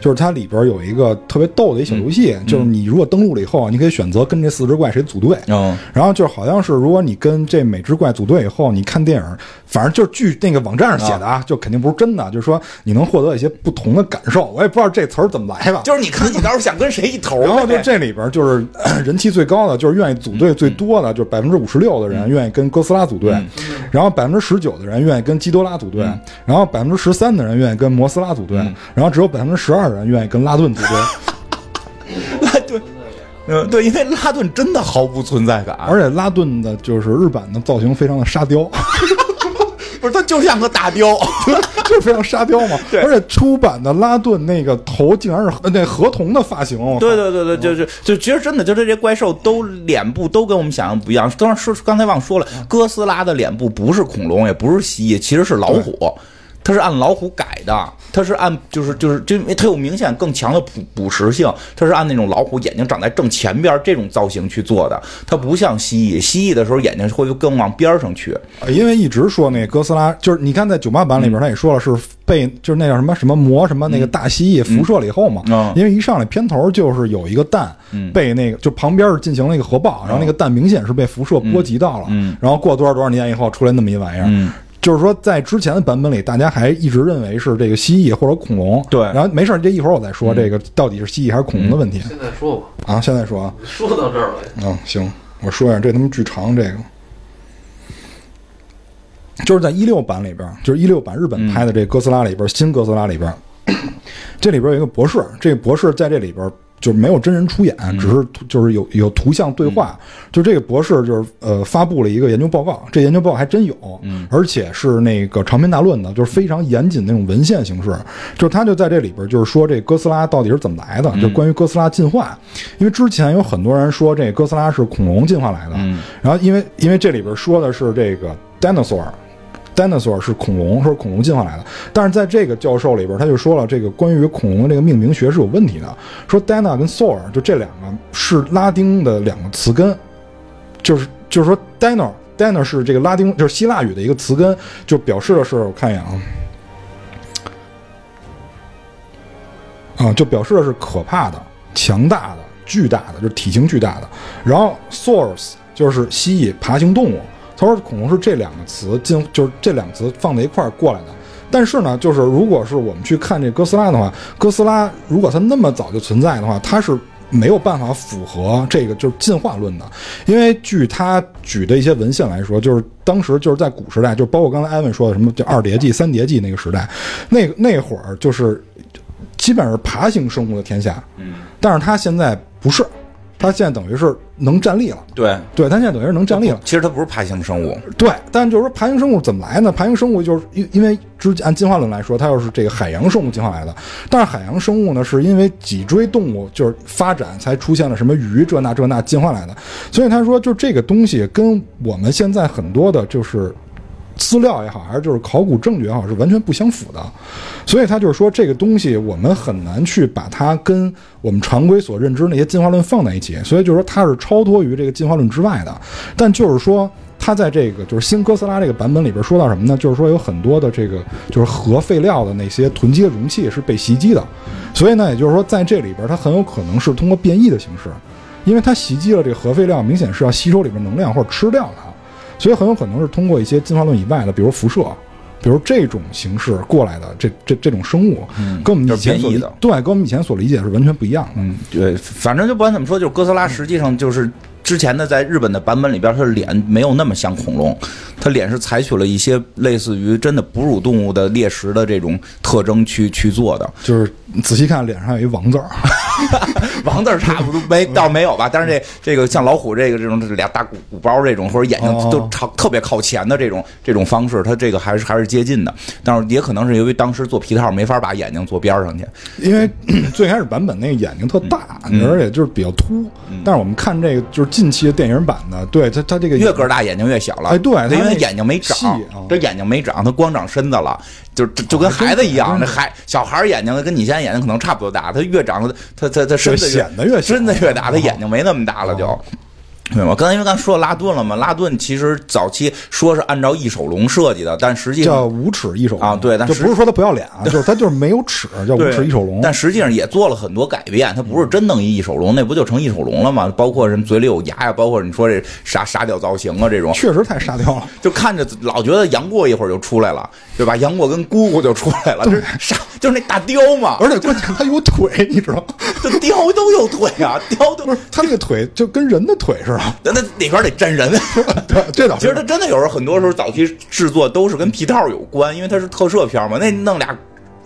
就是它里边有一个特别逗的一小游戏，就是你如果登录了以后啊，你可以选择跟这四只怪谁组队。嗯然后就是好像是，如果你跟这每只怪组队以后，你看电影，反正就是据那个网站上写的啊，就肯定不是真的，就是说你能获得一些不同的感受。我也不知道这词儿怎么来的。就是你看你到时候想跟谁一头，然后就这里边就是呃人气最高的，就是愿意组队最多的，就是百分之五十六的人愿意跟哥哥斯拉组队，然后百分之十九的人愿意跟基多拉组队，然后百分之十三的人愿意跟摩斯拉组队，然后只有百分之十二的人愿意跟拉顿组队。拉顿，嗯，对，因为拉顿真的毫无存在感，而且拉顿的就是日版的造型非常的沙雕，(laughs) 不是，他就像个大雕，(laughs) 就是非常沙雕嘛。(laughs) 对而且出版的拉顿那个头竟然是呃那河童的发型，对对对对，就是就其实真的就这些怪兽都脸部都跟我们想象不一样。当然说刚才忘说了，哥斯拉的脸部不是恐龙，也不是蜥蜴，其实是老虎。它是按老虎改的，它是按就是就是就因为它有明显更强的捕捕食性，它是按那种老虎眼睛长在正前边这种造型去做的。它不像蜥蜴，蜥蜴的时候眼睛会更往边上去。因为一直说那哥斯拉，就是你看在九八版里边，他也说了是被就是那叫什么什么魔什么那个大蜥蜴辐射了以后嘛。嗯因为一上来片头就是有一个蛋被那个就旁边进行了一个核爆，然后那个蛋明显是被辐射波及到了。嗯然后过多少多少年以后出来那么一玩意儿。嗯就是说，在之前的版本里，大家还一直认为是这个蜥蜴或者恐龙。对。然后没事儿，这一会儿我再说这个到底是蜥蜴还是恐龙的问题、现在说吧，啊。现在说。啊，说到这儿了，嗯，行，我说一下，这他妈巨长，这个。就是在一六版里边，就是一六版日本拍的这哥斯拉里边，新哥斯拉里边，(coughs) 这里边有一个博士，这个博士在这里边就是没有真人出演，只是图就是有有图像对话。就这个博士就是呃发布了一个研究报告，这研究报告还真有，而且是那个长篇大论的，就是非常严谨那种文献形式。就是他就在这里边就是说这哥斯拉到底是怎么来的，就关于哥斯拉进化。因为之前有很多人说这哥斯拉是恐龙进化来的，然后因为因为这里边说的是这个 dinosaur。Dinosaur 是恐龙，说恐龙进化来的，但是在这个教授里边，他就说了，这个关于恐龙的这个命名学是有问题的。说 dino 跟 saur 就这两个是拉丁的两个词根，就是就是说 dino dino 是这个拉丁就是希腊语的一个词根，就表示的是我看一眼啊，啊，就表示的是可怕的、强大的、巨大的，就是体型巨大的。然后 saurus 就是蜥蜴、爬行动物。他说恐龙是这两个词进，就是这两个词放在一块儿过来的。但是呢，就是如果是我们去看这哥斯拉的话，哥斯拉如果它那么早就存在的话，它是没有办法符合这个就是进化论的，因为据他举的一些文献来说，就是当时就是在古时代，就包括刚才艾文说的什么叫二叠纪、三叠纪那个时代，那个那会儿就是基本上是爬行生物的天下，嗯，但是它现在不是，它现在等于是能站立了，对，对，它现在等于是能站立了。其实它不是爬行生物，对，但就是说爬行生物怎么来呢？爬行生物就是因因为之按进化论来说，它又是这个海洋生物进化来的，但是海洋生物呢，是因为脊椎动物就是发展才出现了什么鱼这那这那进化来的，所以他说就这个东西跟我们现在很多的就是。资料也好，还是就是考古证据也好，是完全不相符的，所以他就是说这个东西我们很难去把它跟我们常规所认知那些进化论放在一起，所以就是说它是超脱于这个进化论之外的。但就是说，它在这个就是新哥斯拉这个版本里边说到什么呢？就是说有很多的这个就是核废料的那些囤积的容器是被袭击的，所以呢，也就是说在这里边它很有可能是通过变异的形式，因为它袭击了这个核废料，明显是要吸收里边能量或者吃掉它。所以很有可能是通过一些进化论以外的，比如辐射，比如这种形式过来的这这这种生物，跟我们以前对，跟我们以前所理解是完全不一样的。嗯，对，反正就不管怎么说，就是哥斯拉实际上就是之前的在日本的版本里边，它的脸没有那么像恐龙，它脸是采取了一些类似于真的哺乳动物的猎食的这种特征去去做的。就是你仔细看脸上有一王字儿，(laughs) 王字儿差不多没倒没有吧，但是这这个像老虎这个这种这俩大鼓鼓包这种，或者眼睛哦都朝特别靠前的这种这种方式，它这个还是还是接近的，但是也可能是由于当时做皮套没法把眼睛做边儿上去。因为 (clears throat) 最开始版本那个眼睛特大，嗯。而且就是比较凸。但是我们看这个就是近期的电影版的，对它它这个越个儿大眼睛越小了，哎对它因为眼睛没长啊，这眼睛没长，它光长身子了，就就就跟孩子一样，那孩小孩儿眼睛跟你现在眼睛可能差不多大，他越长他他他身子显得越小身子越大，他眼睛没那么大了就。对吗？刚才因为刚才说拉顿了嘛，拉顿其实早期说是按照翼手龙设计的，但实际上叫无齿翼手龙啊对但就是不是说他不要脸啊，(laughs) 就是他就是没有齿，叫无齿翼手龙。但实际上也做了很多改变，他不是真弄一翼手龙，那不就成翼手龙了吗？包括什么嘴里有牙呀，包括你说这沙沙雕造型啊这种，确实太沙雕了，(laughs) 就看着老觉得杨过一会儿就出来了，对吧？杨过跟姑姑就出来了，就是傻，就是那大雕嘛。而且关键他有腿，你知道吗？这雕都有腿啊，雕都不是他那个腿就跟人的腿似的，那那里边得真人。(laughs) 对，这倒是其实他真的有时候很多时候早期制作都是跟皮套有关，因为它是特摄片嘛。那弄俩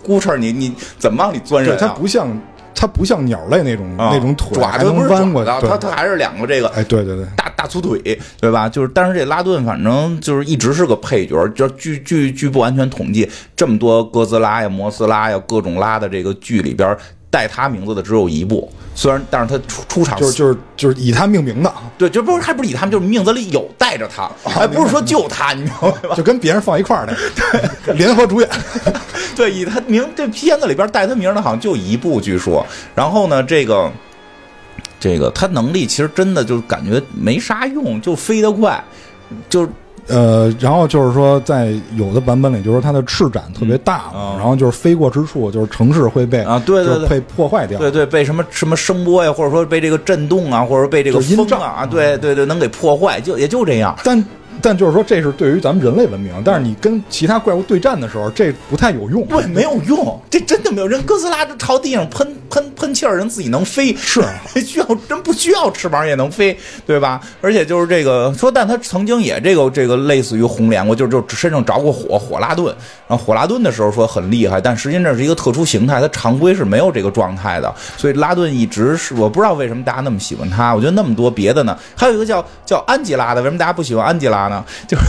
咕哧，你你怎么往里钻对，人啊？它不像它不像鸟类那种啊那种腿还爪子不是能弯过去爪，子，对它它还是两个这个哎，对对对，大大粗腿，对吧？就是，但是这拉顿反正就是一直是个配角，就据据据不完全统计，这么多哥斯拉呀、摩斯拉呀各种拉的这个剧里边，带他名字的只有一部，虽然但是他出出场就是就是就是以他命名的，对，就不是还不是以他们，就是名字里有带着他，还不是说就他，你明白吧？就跟别人放一块儿的，对，联合主演。(laughs) 对，以他名这片子里边带他名的，好像就一部，据说。然后呢，这个这个他能力其实真的就感觉没啥用，就飞得快，就呃，然后就是说，在有的版本里，就是说它的翅展特别大嘛，嗯然后就是飞过之处，就是城市会被啊对对对就被破坏掉。对对，被什么什么声波呀，或者说被这个震动啊，或者被这个风啊，对对对，能给破坏，就也就这样。但但就是说，这是对于咱们人类文明，但是你跟其他怪物对战的时候，这不太有用。对，没有用，这真的没有。人哥斯拉这朝地上喷喷喷气儿，人自己能飞，是 (laughs) 需要真不需要翅膀也能飞，对吧？而且就是这个说，但他曾经也这个这个类似于红莲过，就就身上着过火，火拉顿。然后火拉顿的时候说很厉害，但实际上这是一个特殊形态，它常规是没有这个状态的。所以拉顿一直是我不知道为什么大家那么喜欢他。我觉得那么多别的呢，还有一个叫叫安吉拉的，为什么大家不喜欢安吉拉呢？就是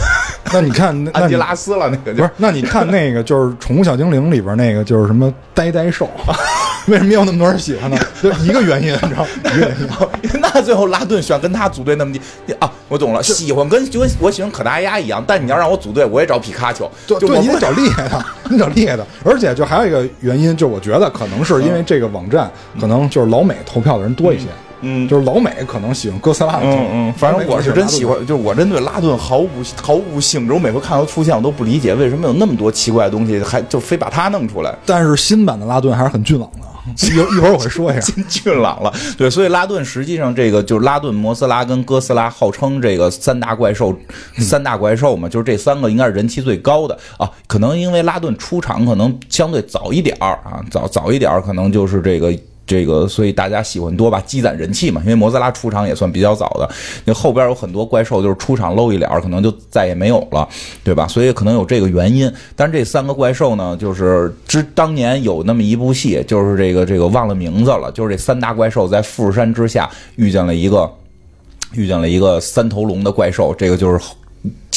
那你看，那你 (laughs) 安吉拉斯了那个就不是？那你看那个就是《宠物小精灵》里边那个就是什么呆呆兽，为什么有那么多人喜欢呢？就一个原因，你知道？一个原因。(laughs) 那最后拉顿选跟他组队那么低啊，我懂了，喜欢跟就跟我喜欢可达鸭一样，但你要让我组队，我也找皮卡丘，对对，你得找厉害的，你找厉害的。而且就还有一个原因，就我觉得可能是因为这个网站可能就是老美投票的人多一些，嗯就是老美可能喜欢哥斯拉的多，嗯嗯，反正我是真喜欢，就是我真对拉顿毫无毫无兴致，我每回看到出现，我都不理解为什么有那么多奇怪的东西，还就非把它弄出来。但是新版的拉顿还是很俊朗的，(laughs) 一一会儿我会说一下。真俊朗了，对，所以拉顿实际上这个就是拉顿、摩斯拉跟哥斯拉，号称这个三大怪兽，三大怪兽嘛，就是这三个应该是人气最高的啊。可能因为拉顿出场可能相对早一点儿啊，早早一点儿可能就是这个。这个，所以大家喜欢多吧，积攒人气嘛。因为摩斯拉出场也算比较早的，那后边有很多怪兽就是出场露一脸，可能就再也没有了，对吧？所以可能有这个原因。但是这三个怪兽呢，就是之当年有那么一部戏，就是这个这个忘了名字了，就是这三大怪兽在富士山之下遇见了一个遇见了一个三头龙的怪兽，这个就是。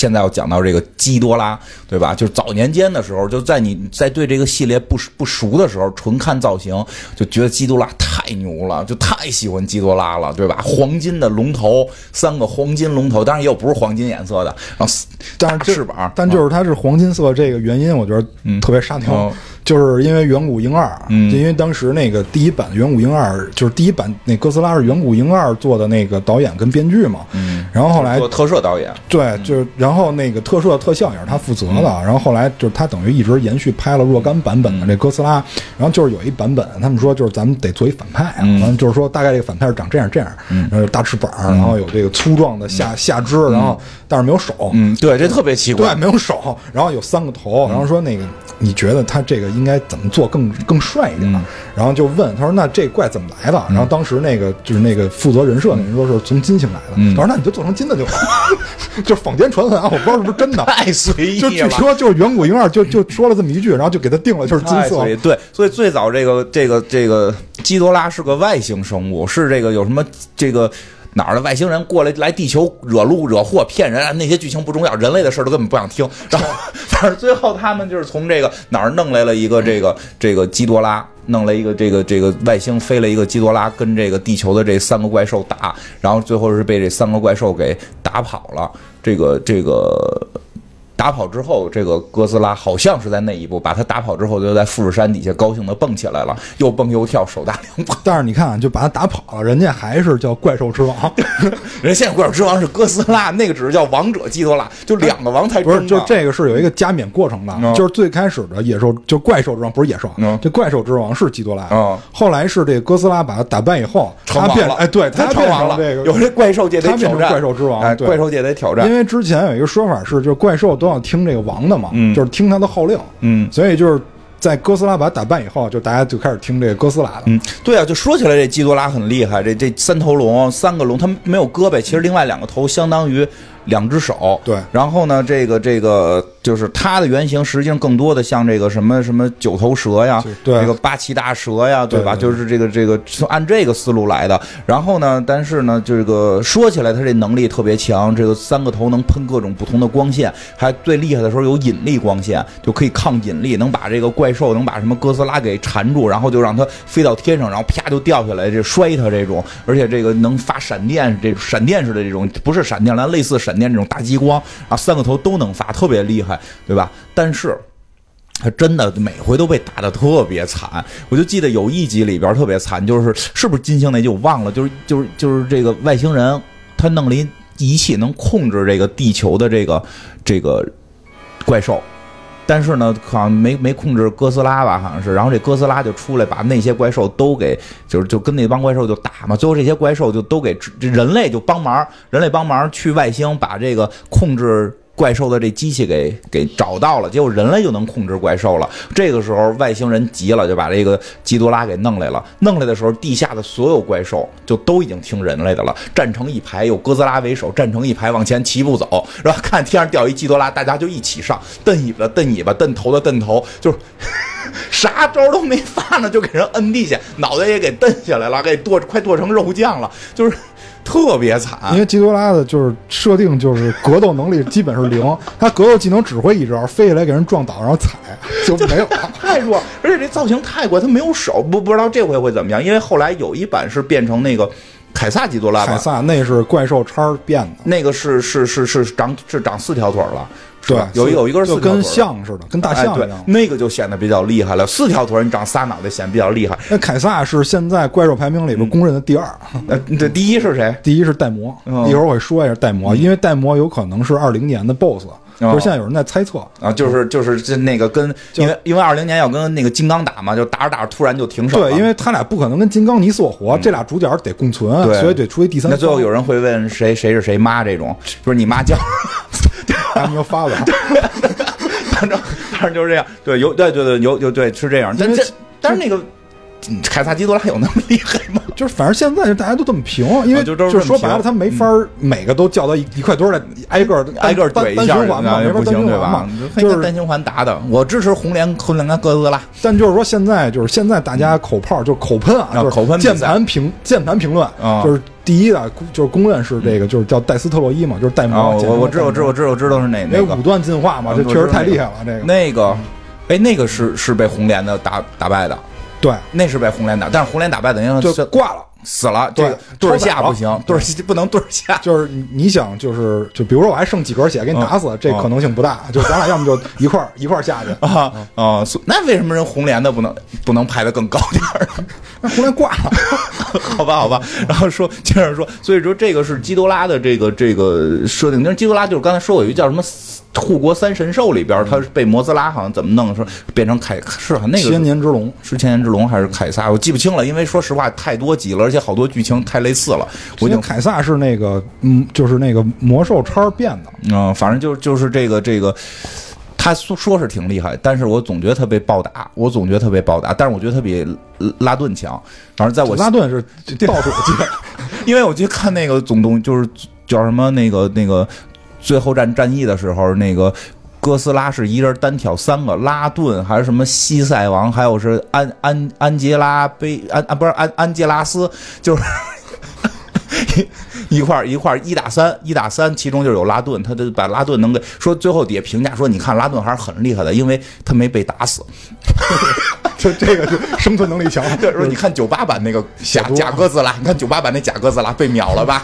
现在要讲到这个基多拉，对吧？就是早年间的时候，就在你在对这个系列不不熟的时候，纯看造型就觉得基多拉太牛了，就太喜欢基多拉了，对吧？黄金的龙头，三个黄金龙头，当然也有不是黄金颜色的，然后但是翅膀，但就是它是黄金色这个原因，我觉得特别沙雕，哦就是因为远古英二，嗯。就因为当时那个第一版远古英二，就是第一版那哥斯拉是远古英二做的那个导演跟编剧嘛，嗯，然后后来做特摄导演，对，就是然后那个特摄特效也是他负责的，嗯。然后后来就是他等于一直延续拍了若干版本的这哥斯拉，然后就是有一版本他们说就是咱们得做一反派啊，嗯。完了就是说大概这个反派是长这样这样，然后有大翅膀，然后有这个粗壮的下下肢，然后但是没有手，嗯，对，这特别奇怪。对，怪，没有手，然后有三个头，然后说那个你觉得他这个应该怎么做更更帅一点？然后就问他说那这怪怎么来的？然后当时那个就是那个负责人设那人说是从金星来的，他说那你就做成金的就好，(laughs) 就是坊间传闻啊，我不知道是不是真的。(laughs) 太随意了就据。说就是远古婴儿就就说了这么一句，然后就给他定了就是金色对，所以最早这个这个这个基多拉是个外星生物，是这个有什么这个。哪儿的外星人过来来地球惹路惹祸骗人啊？那些剧情不重要，人类的事儿都根本不想听。然后，(laughs) 反正最后他们就是从这个哪儿弄来了一个这个这个基多拉，弄了一个这个这个外星飞了一个基多拉，跟这个地球的这三个怪兽打，然后最后是被这三个怪兽给打跑了。这个这个打跑之后，这个哥斯拉好像是在那一步把他打跑之后，就在富士山底下高兴的蹦起来了，又蹦又跳，手大两把。但是你看啊，就把他打跑了，(laughs) 人家还是叫怪兽之王，人现在怪兽之王是哥斯拉，那个只是叫王者基多拉，就两个王才 (laughs) 不是，就这个是有一个加冕过程的，嗯就是最开始的野兽，就怪兽之王不是野兽，嗯这怪兽之王是基多拉，嗯后来是这个哥斯拉把他打败以后，他变哎对，他 (laughs) 成王了。这个有这怪兽界得他变成挑战，怪兽之王哎，对怪兽界的挑战因。为之前有一个说法是，就是怪兽都要听这个王的嘛，嗯。就是听他的号令，嗯。所以就是在哥斯拉把他打败以后，就大家就开始听这个哥斯拉的。嗯，对啊，就说起来这基多拉很厉害，这这三头龙，三个龙，它没有胳膊，其实另外两个头相当于两只手。对然后呢，这个这个就是它的原型，实际上更多的像这个什么什么九头蛇呀，对这个八岐大蛇呀，对吧？对对就是这个这个是按这个思路来的。然后呢，但是呢，这个说起来，它这能力特别强，这个三个头能喷各种不同的光线，还最厉害的时候有引力光线，就可以抗引力，能把这个怪兽能把什么哥斯拉给缠住，然后就让它飞到天上，然后啪就掉下来，这摔它这种，而且这个能发闪电，这闪电似的这种，不是闪电，但类似闪电这种大激光，啊三个头都能发，特别厉害，对吧？但是。他真的每回都被打得特别惨，我就记得有一集里边特别惨，就是是不是金星那集我忘了，就是就是就是这个外星人他弄了一仪器能控制这个地球的这个这个怪兽，但是呢好像没没控制哥斯拉吧，好像是，然后这哥斯拉就出来把那些怪兽都给就是就跟那帮怪兽就打嘛，最后这些怪兽就都给人类就帮忙，人类帮忙去外星把这个控制。怪兽的这机器给给找到了，结果人类就能控制怪兽了。这个时候外星人急了，就把这个基多拉给弄来了。弄来的时候，地下的所有怪兽就都已经听人类的了，站成一排，有哥斯拉为首，站成一排往前齐步走。然后看天上掉一基多拉，大家就一起上，蹬尾巴蹬尾巴，蹬头的蹬头，就是 (laughs) 啥招都没发呢，就给人摁地下，脑袋也给蹬下来了，给剁快剁成肉酱了，就是特别惨。因为基多拉的就是设定就是格斗能力基本是零，(laughs) 他格斗技能只会一招，飞起来给人撞倒，然后踩 (laughs) 就没有了。太弱，而且这造型太怪，他没有手，不不知道这回会怎么样。因为后来有一版是变成那个凯撒基多拉凯，撒那是怪兽叉变的，那个是是是是长是长四条腿了，是对，有一有一根是就跟四条腿儿象似的，跟大象一样。那个就显得比较厉害了。四条腿儿你长仨脑袋显得比较厉害。(laughs) 那凯撒是现在怪兽排名里边公认的第二，呃，这第一是谁？(laughs) 第一是戴魔。嗯一会儿我会说一下戴魔，因为戴魔有可能是二零年的 BOSS，就是现在有人在猜测。啊，就是就是这那个跟因为因为二零年要跟那个金刚打嘛，就打着打着突然就停手了。对，因为他俩不可能跟金刚你死我活，这俩主角得共存，对所以得出一第三。那最后有人会问谁谁是谁妈这种，就是你妈叫，(laughs) 还没有发了，(laughs) 反正反正就是这样。对，有对对对有有对是这样，但因为这但是那个嗯凯撒基多拉有那么厉害吗？(laughs) 就是反正现在就大家都这么评，因为啊就是说白了，他没法儿每个都叫到一一块堆儿来挨个 (laughs) 挨个怼单单一下循环嘛，没法单循环嘛？？就是单循环打的，我支持红莲红莲跟哥斯拉。但就是说，现在就是现在大家口炮就是口喷啊，啊就是口喷键盘评键盘评论啊就是第一的，就是公认是这个，就是叫戴斯特洛伊嘛，就是戴啊，魔。我我知道我知道我知道我知道是哪因为那个五段进化嘛，啊这确实太厉害了。这个那个，哎，那个是是被红莲的打打败的，对，那是被红莲打，但是红莲打败等于就是挂了。死了，这对个对下不行，对儿不能对儿下。就是你你想，就是就比如说我还剩几格血给你打死，这可能性不大。就咱俩要么就一块儿一块儿下去，啊啊！那为什么人红莲的不能不能排得更高点儿？(laughs) 那红莲挂了。(laughs) 好吧，好吧。然后说接着说，所以说这个是基多拉的这个这个设定。但是基多拉就是刚才说有一个叫什么护国三神兽里边，他是被摩斯拉好像怎么弄说变成凯是那个千年之龙，是千年之龙还是凯撒？我记不清了，因为说实话太多集了，而且好多剧情太类似了，我觉得凯撒是那个嗯，就是那个魔兽叉变的。嗯，反正就就是这个这个。他说说是挺厉害，但是我总觉得他被暴打，我总觉得他被暴打，但是我觉得他比拉顿强。反正在我拉顿是倒数基本，(laughs) 因为我去看那个总动就是叫什么那个那个最后战战役的时候，那个哥斯拉是一人单挑三个，拉顿还是什么西塞王，还有是安安安杰拉贝安啊不是安安杰拉斯，就是。(laughs) 一块儿一块儿一打三，一打三，其中就有拉顿，他就把拉顿能给说，最后底下评价说，你看拉顿还是很厉害的，因为他没被打死。(laughs) 就这个就生存能力强。对，说你看九八版那个假 (laughs) 假哥斯拉，你看九八版那假哥斯拉被秒了吧？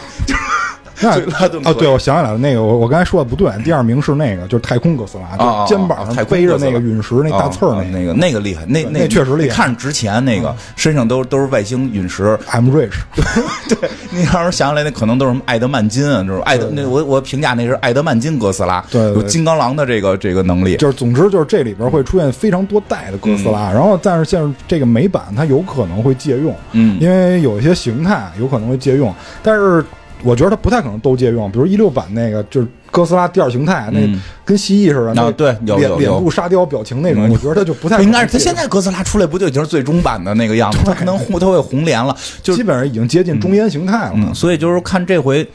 (laughs) 那顿哦，对，我想起来了，那个我我刚才说的不对，第二名是那个，就是太空哥斯拉，啊就肩膀上背着那个陨石那大刺儿那个。那个厉害，那那确实厉害。嗯看着值钱，那个身上都都是外星陨石。I'm rich，(laughs) 对，你要是想起来，那可能都是什么艾德曼金啊，就是艾德那我我评价那是艾德曼金哥斯拉，对有金刚狼的这个这个能力。就是总之就是这里边会出现非常多代的哥斯拉，然后但是像这个美版它有可能会借用，嗯。因为有一些形态有可能会借用，但是我觉得它不太可能都借用，比如一六版那个就是哥斯拉第二形态，那嗯跟蜥蜴似的，那啊对脸脸部沙雕表情那种，嗯我觉得它就不太应该是可能借用他现在哥斯拉出来不就已经是最终版的那个样子？他可能红他会红莲了，就基本上已经接近中烟形态了。嗯，所以就是看这回。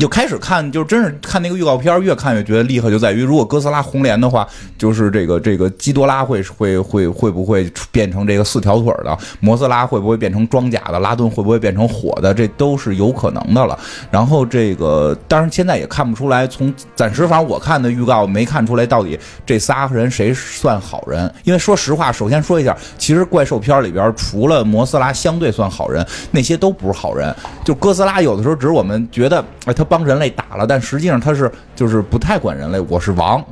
就开始看，就真是看那个预告片，越看越觉得厉害，就在于如果哥斯拉红莲的话，就是这个这个基多拉会会会会不会变成这个四条腿的，摩斯拉会不会变成装甲的，拉顿会不会变成火的，这都是有可能的了。然后这个当然现在也看不出来，从暂时反正我看的预告没看出来到底这仨人谁算好人。因为说实话，首先说一下，其实怪兽片里边除了摩斯拉相对算好人，那些都不是好人。就哥斯拉有的时候只是我们觉得，哎，他帮人类打了，但实际上他是就是不太管人类，我是王。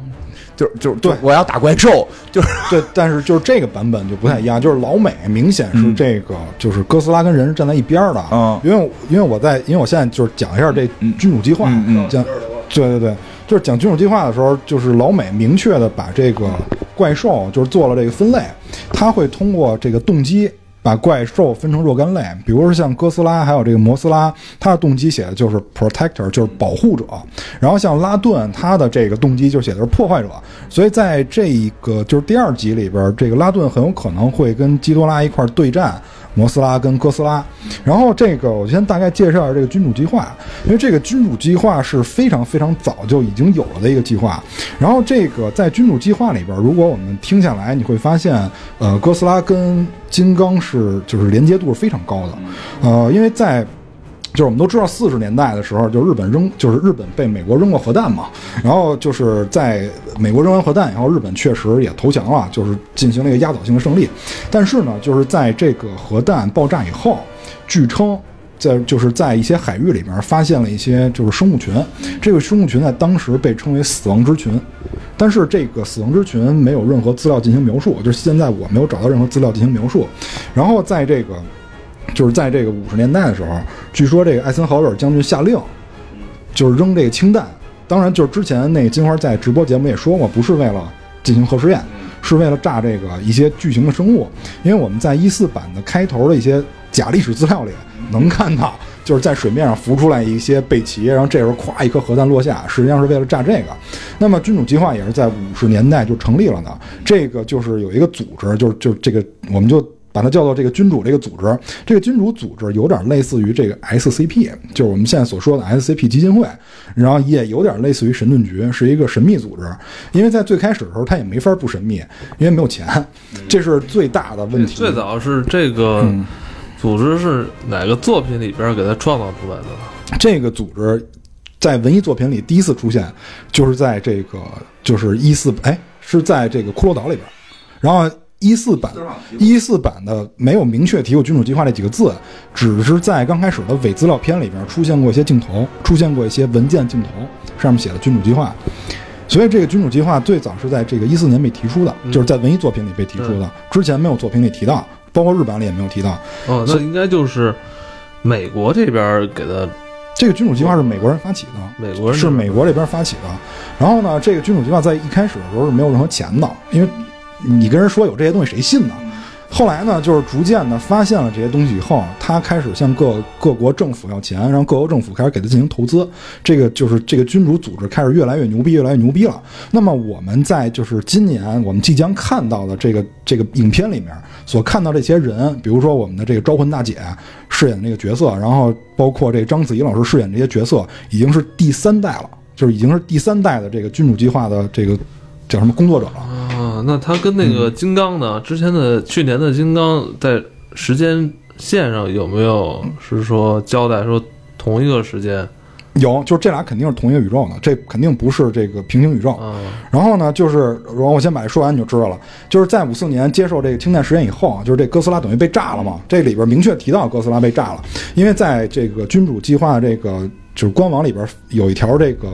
就就就对我要打怪兽，就是对，但是就是这个版本就不太一样，就是老美明显是这个，就是哥斯拉跟人是站在一边儿的。嗯因为因为我在，因为我现在就是讲一下这君主计划，嗯嗯讲，对对对，就是讲君主计划的时候，就是老美明确的把这个怪兽就是做了这个分类，他会通过这个动机。把怪兽分成若干类，比如说像哥斯拉，还有这个摩斯拉，它的动机写的就是 protector，就是保护者。然后像拉顿，它的这个动机就写的是破坏者。所以在这一个就是第二集里边，这个拉顿很有可能会跟基多拉一块儿对战摩斯拉跟哥斯拉。然后这个我先大概介绍一下这个君主计划，因为这个君主计划是非常非常早就已经有了的一个计划。然后这个在君主计划里边，如果我们听下来，你会发现，呃，哥斯拉跟金刚是就是连接度是非常高的，呃，因为在就是我们都知道，四十年代的时候，就日本扔，就是日本被美国扔过核弹嘛。然后就是在美国扔完核弹以后，日本确实也投降了，就是进行了一个压倒性的胜利。但是呢，就是在这个核弹爆炸以后，据称。在就是在一些海域里面发现了一些就是生物群，这个生物群在当时被称为死亡之群，但是这个死亡之群没有任何资料进行描述，就是现在我没有找到任何资料进行描述。然后在这个就是在这个五十年代的时候，据说这个艾森豪威尔将军下令，就是扔这个氢弹。当然，就是之前那个金花在直播节目也说过，不是为了进行核试验，是为了炸这个一些巨型的生物。因为我们在一四版的开头的一些假历史资料里能看到，就是在水面上浮出来一些背鳍，然后这时候咵一颗核弹落下，实际上是为了炸这个。那么君主计划也是在五十年代就成立了呢，这个就是有一个组织，就是就这个我们就。把它叫做这个君主这个组织，这个君主组织有点类似于这个 SCP，就是我们现在所说的 SCP 基金会，然后也有点类似于神盾局，是一个神秘组织。因为在最开始的时候，它也没法不神秘，因为没有钱，这是最大的问题。最早是这个嗯组织是哪个作品里边给它创造出来的呢？这个组织在文艺作品里第一次出现，就是在这个就是一四哎是在这个骷髅岛里边，然后一四版一四版的没有明确提过君主计划这几个字，只是在刚开始的伪资料片里边出现过一些镜头，出现过一些文件镜头，上面写的君主计划。所以这个君主计划最早是在这个一四年被提出的，就是在文艺作品里被提出的，之前没有作品里提到，包括日版里也没有提到。哦，那应该就是美国这边给的，这个君主计划是美国人发起的，美国人是美国这边发起的。然后呢，这个君主计划在一开始的时候是没有任何钱的，因为你跟人说有这些东西，谁信呢？后来呢，就是逐渐的发现了这些东西以后，他开始向各各国政府要钱，让各国政府开始给他进行投资。这个就是这个君主组织开始越来越牛逼，越来越牛逼了。那么我们在就是今年我们即将看到的这个这个影片里面所看到这些人，比如说我们的这个招魂大姐饰演这个角色，然后包括这章子怡老师饰演这些角色，已经是第三代了，就是已经是第三代的这个君主计划的这个叫什么工作者了。啊，那它跟那嗯个金刚呢？之前的去年的金刚在时间线上有没有是说交代说同一个时间有，就是这俩肯定是同一个宇宙的，这肯定不是这个平行宇宙。啊？然后呢，就是，然后我先把这说完你就知道了。就是在五四年接受这个氢弹实验以后啊，就是这哥斯拉等于被炸了嘛。这里边明确提到哥斯拉被炸了，因为在这个君主计划这个就是官网里边有一条这个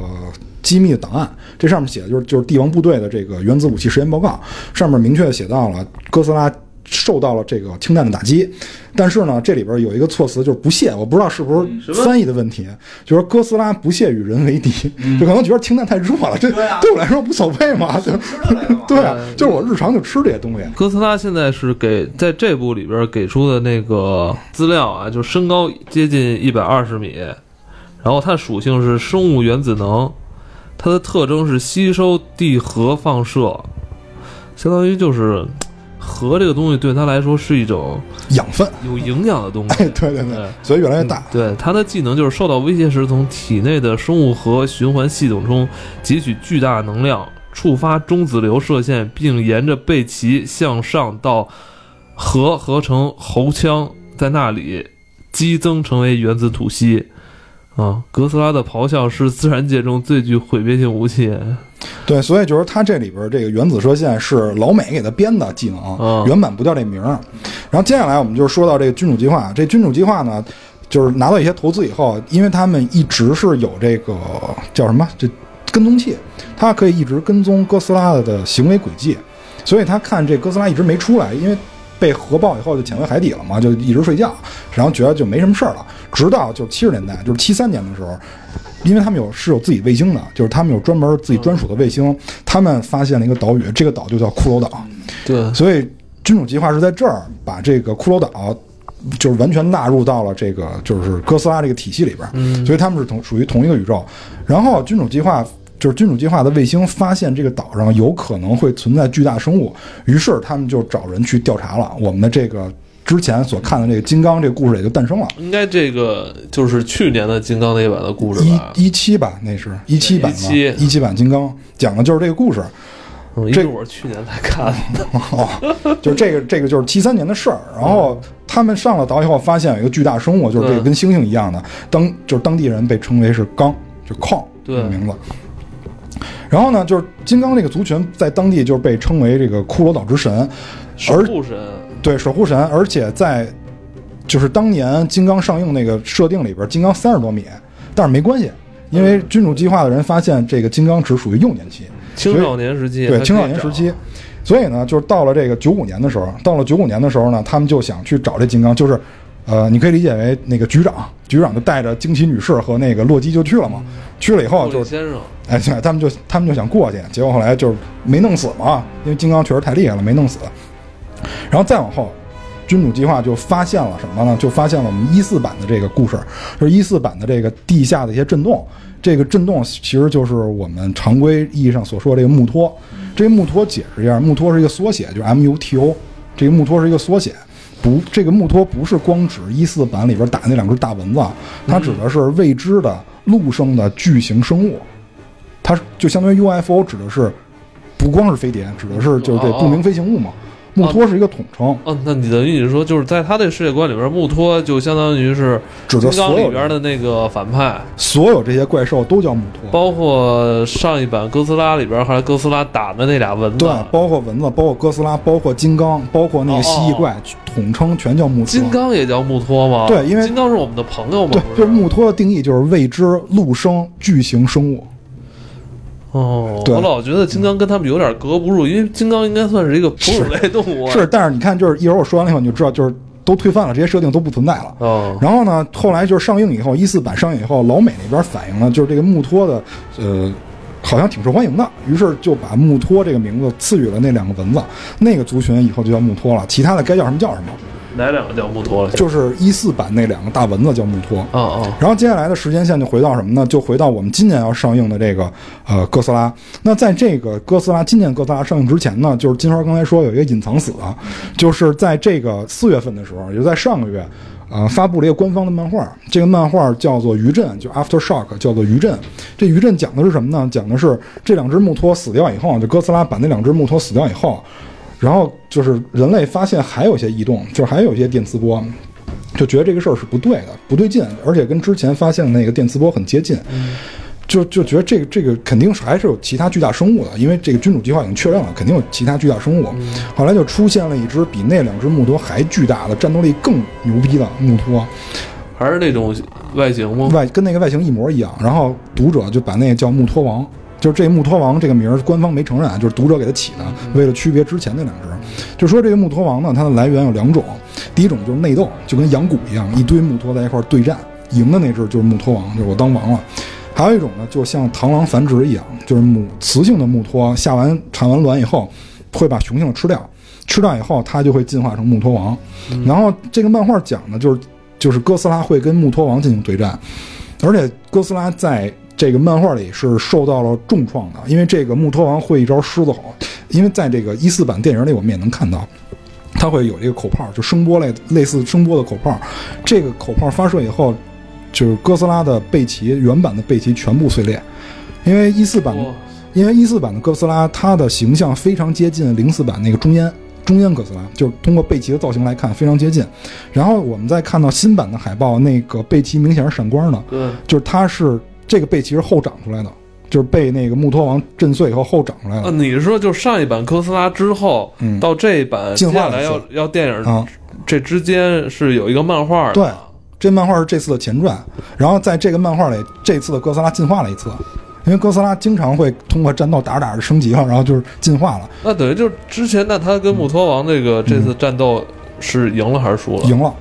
机密的档案，这上面写的就是就是帝王部队的这个原子武器实验报告，上面明确地写到了哥斯拉。受到了这个氢弹的打击，但是呢，这里边有一个措辞就是不屑，我不知道是不是翻译的问题，就是哥斯拉不屑与人为敌，就可能觉得氢弹太弱了，这对我来说无所谓嘛，(laughs) 就对啊，就是我日常就吃这些东西。哥斯拉现在是给在这部里边给出的那个资料啊，就身高接近一百二十米，然后它的属性是生物原子能，它的特征是吸收地核放射，相当于就是核这个东西对它来说是一种养分，有营养的东西。哎，对对对，所以越来越大。对它的技能就是受到威胁时，从体内的生物核循环系统中汲取巨大能量，触发中子流射线，并沿着背鳍向上到核合成喉腔，在那里激增成为原子吐息。啊，哥斯拉的咆哮是自然界中最具毁灭性武器。对，所以就是它这里边这个原子射线是老美给他编的技能，嗯原版不叫这名儿。然后接下来我们就说到这个君主计划，这君主计划呢，就是拿到一些投资以后，因为他们一直是有这个叫什么这跟踪器，它可以一直跟踪哥斯拉的行为轨迹，所以他看这哥斯拉一直没出来，因为。被核爆以后就潜回海底了嘛，就一直睡觉，然后觉得就没什么事儿了。直到就七十年代，就是七三年的时候，因为他们有是有自己卫星的，就是他们有专门自己专属的卫星，他们发现了一个岛屿，这个岛就叫骷髅岛。对，所以君主计划是在这儿把这个骷髅岛就是完全纳入到了这个就是哥斯拉这个体系里边，嗯所以他们是同属于同一个宇宙。然后君主计划就是君主计划的卫星发现这个岛上有可能会存在巨大生物，于是他们就找人去调查了。我们的这个之前所看的这个金刚这个故事也就诞生了。应该这个就是去年的金刚那版的故事吧？一一七吧，那是一七版的，17一七版金刚讲的就是这个故事。嗯，这个我是去年才看的。(laughs) 哦，就是这个这个就是七三年的事儿。然后他们上了岛以后，发现有一个巨大生物，就是这个嗯跟猩猩一样的，当就是当地人被称为是刚，就矿对这个名字。然后呢，就是金刚这个族群在当地就是被称为这个骷髅岛之神，而守护神，对守护神，而且在就是当年金刚上映那个设定里边，金刚三十多米，但是没关系，因为君主计划的人发现这个金刚只属于幼年期，青少年时期，对青少年时期，所以呢，就是到了这个九五年的时候，到了九五年的时候呢，他们就想去找这金刚，就是，呃，你可以理解为那个局长，局长就带着惊奇女士和那个洛基就去了嘛，去了以后就是，先生，哎，对，他们就他们就想过去，结果后来就是没弄死嘛，因为金刚确实太厉害了，没弄死，然后再往后。君主计划就发现了什么呢？就发现了我们一四版的这个故事，就是一四版的这个地下的一些震动。这个震动其实就是我们常规意义上所说的这个木托。这个木托解释一下，木托是一个缩写，就是 MUTO。这个木托是一个缩写，不，这个木托不是光指一四版里边打那两只大蚊子，它指的是未知的陆生的巨型生物。它就相当于 UFO 指的是不光是飞碟，指的是就是这不明飞行物嘛。木托是一个统称，啊，那你等于你说，就是在他的世界观里边，木托就相当于是指的金刚所有里边的那个反派，所有这些怪兽都叫木托。包括上一版哥斯拉里边，还有哥斯拉打的那俩蚊子对，，包括蚊子，包括哥斯拉，包括金刚，包括那个蜥蜴怪，统称全叫木托。金刚也叫木托吗？对因为金刚是我们的朋友嘛，对，就是木托的定义就是未知陆生巨型生物。哦，对我老觉得金刚跟他们有点格格不入，因为金刚应该算是一个哺乳类动物啊。是，但是你看，就是一会儿我说完了以后，你就知道，就是都推翻了，这些设定都不存在了。哦，然后呢，后来就是上映以后，一四版上映以后，老美那边反映了，就是这个木托的，呃，好像挺受欢迎的，于是就把木托这个名字赐予了那两个蚊子，那个族群以后就叫木托了，其他的该叫什么叫什么。哪两个叫木托了？就是一四版那两个大蚊子叫木托。哦哦，然后接下来的时间线就回到什么呢？就回到我们今年要上映的这个呃哥斯拉。那在这个哥斯拉今年哥斯拉上映之前呢，就是金花刚才说有一个隐藏死的，就是在这个四月份的时候，也就在上个月。呃，发布了一个官方的漫画，这个漫画叫做《余震》，就 After Shock，叫做《余震》。这余震讲的是什么呢？讲的是这两只木托死掉以后，就哥斯拉把那两只木托死掉以后，然后就是人类发现还有一些异动，就是还有一些电磁波，就觉得这个事儿是不对的，不对劲，而且跟之前发现的那个电磁波很接近，就就觉得这个这个肯定是还是有其他巨大生物的，因为这个君主计划已经确认了，肯定有其他巨大生物。后来就出现了一只比那两只木托还巨大的、战斗力更牛逼的木托，还是那种外形吗？外跟那个外形一模一样。然后读者就把那个叫木托王，就是这木托王这个名儿官方没承认，就是读者给他起的，为了区别之前那两只。就说这个木托王呢，它的来源有两种，第一种就是内斗，就跟养蛊一样，一堆木托在一块儿对战，赢的那只就是木托王，就是我当王了。还有一种呢，就像螳螂繁殖一样，就是母雌性的木托下完产完卵以后，会把雄性的吃掉，吃掉以后它就会进化成木托王。然后这个漫画讲的就是就是哥斯拉会跟木托王进行对战，而且哥斯拉在这个漫画里是受到了重创的，因为这个木托王会一招狮子吼，因为在这个一四版电影里我们也能看到。它会有一个口炮，就声波类类似声波的口炮，这个口炮发射以后，就是哥斯拉的背鳍原版的背鳍全部碎裂，因为一四版因为一四版的哥斯拉，它的形象非常接近零四版那个中烟中间哥斯拉，就是通过背鳍的造型来看非常接近。然后我们再看到新版的海报，那个背鳍明显是闪光的，对，就是它是这个背鳍是后长出来的，就是被那个木托王震碎以后后长出来啊，的。你是说就上一版哥斯拉之后，嗯。到这一版接进化来要要电影啊，这之间是有一个漫画的，对，这漫画是这次的前传，然后在这个漫画里，这次的哥斯拉进化了一次，因为哥斯拉经常会通过战斗打着打着升级了，然后就是进化了，那等于就是之前那他跟木托王这个这次战斗是赢了还是输了？赢了，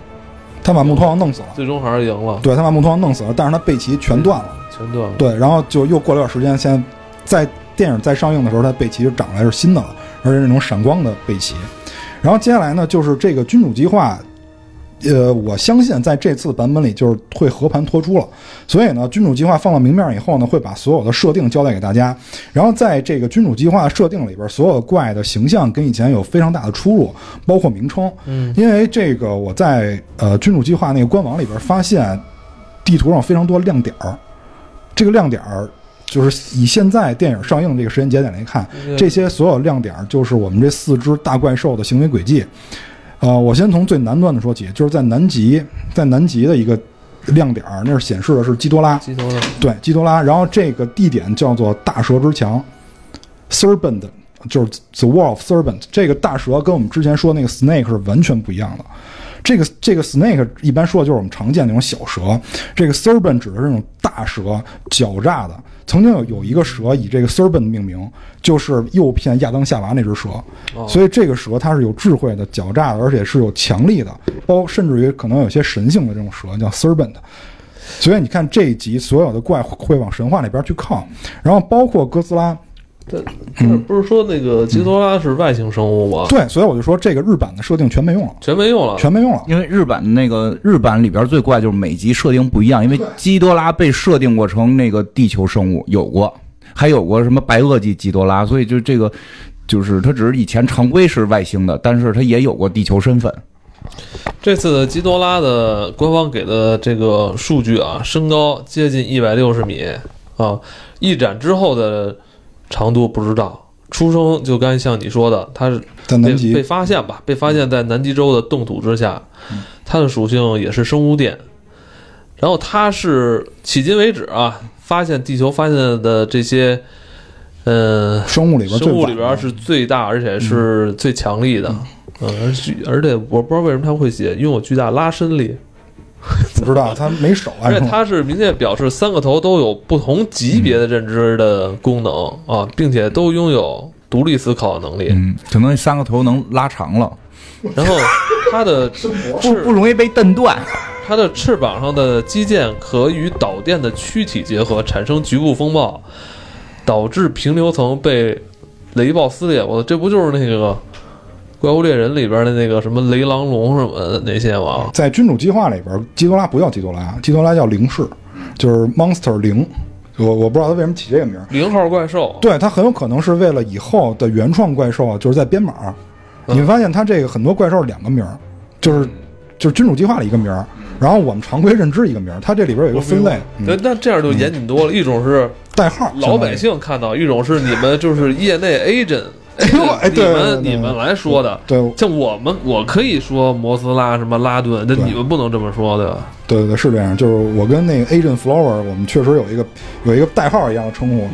他把木托王弄死了。最终还是赢了，对他把木托王弄死了，但是他背鳍全断了。全断了。对，然后就又过了段时间，现在在电影再上映的时候，他背鳍就长出来是新的了，而且是那种闪光的背鳍。然后接下来呢，就是这个君主计划。呃，我相信在这次版本里就是会和盘托出了，所以呢，君主计划放到明面以后呢，会把所有的设定交代给大家。然后在这个君主计划设定里边，所有怪的形象跟以前有非常大的出入，包括名称。嗯，因为这个我在呃君主计划那个官网里边发现，地图上非常多亮点儿，这个亮点儿就是以现在电影上映这个时间节点来看，嗯这些所有亮点儿就是我们这四只大怪兽的行为轨迹。呃，我先从最南端的说起，就是在南极，在南极的一个亮点儿，那是显示的是基多拉，基多拉对，基多拉。然后这个地点叫做大蛇之墙 （Serpent），就是 The Wall of Serpent。这个大蛇跟我们之前说那个 Snake 是完全不一样的。这个这个 snake 一般说的就是我们常见那种小蛇，这个 serpent 指的是那种大蛇，狡诈的。曾经有有一个蛇以这个 serpent 命名，就是诱骗亚当夏娃那只蛇。哦所以这个蛇它是有智慧的、狡诈的，而且是有强力的，包甚至于可能有些神性的这种蛇叫 serpent。所以你看这一集所有的怪会往神话那边去靠，然后包括哥斯拉，这这不是说那个基多拉是外星生物吗？对，所以我就说这个日版的设定全没用了，全没用了。全没用了。因为日版的那个日版里边最怪就是每集设定不一样，因为基多拉被设定过成那个地球生物，有过，还有过什么白垩纪基多拉，所以就这个就是它只是以前常规是外星的，但是它也有过地球身份。这次的基多拉的官方给的这个数据啊，身高接近一百六十米啊，一展之后的长度不知道。出生就该像你说的，它是被被在南极，发现吧，被发现在南极洲的冻土之下，它的属性也是生物电。然后它是迄今为止啊，发现地球发现的这些，呃，生物里边生物里边是最大而且是最强力的。嗯，而且而且我不知道为什么它会写拥有巨大拉伸力，(laughs) 不知道他没手，而且按说它是明确表示三个头都有不同级别的认知的功能啊，并且都拥有独立思考的能力。嗯，可能三个头能拉长了，然后它的 (laughs) 不翅不容易被蹬断。它的翅膀上的肌腱可与导电的躯体结合，产生局部风暴，导致平流层被雷暴撕裂。我这不就是那个《怪物猎人》里边的那个什么雷狼龙什么的那些吗？在君主计划里边，基多拉不叫基多拉，基多拉叫零式，就是 Monster 零。我我不知道他为什么起这个名儿，零号怪兽，对，他很有可能是为了以后的原创怪兽啊，就是在编码。你会发现他这个很多怪兽两个名儿，就是就是君主计划的一个名儿，然后我们常规认知一个名儿，它这里边有一个分类，对，嗯、那这样就严谨多了。一种是代号，老百姓看到，一种是你们就是业内 agent，哎呦 (laughs) 哎你们你们来说的。对像我们，我可以说摩斯拉什么拉顿，那你们不能这么说，对吧？对对对，是这样。就是我跟那个 Agent Flower，我们确实有一个有一个代号一样的称呼，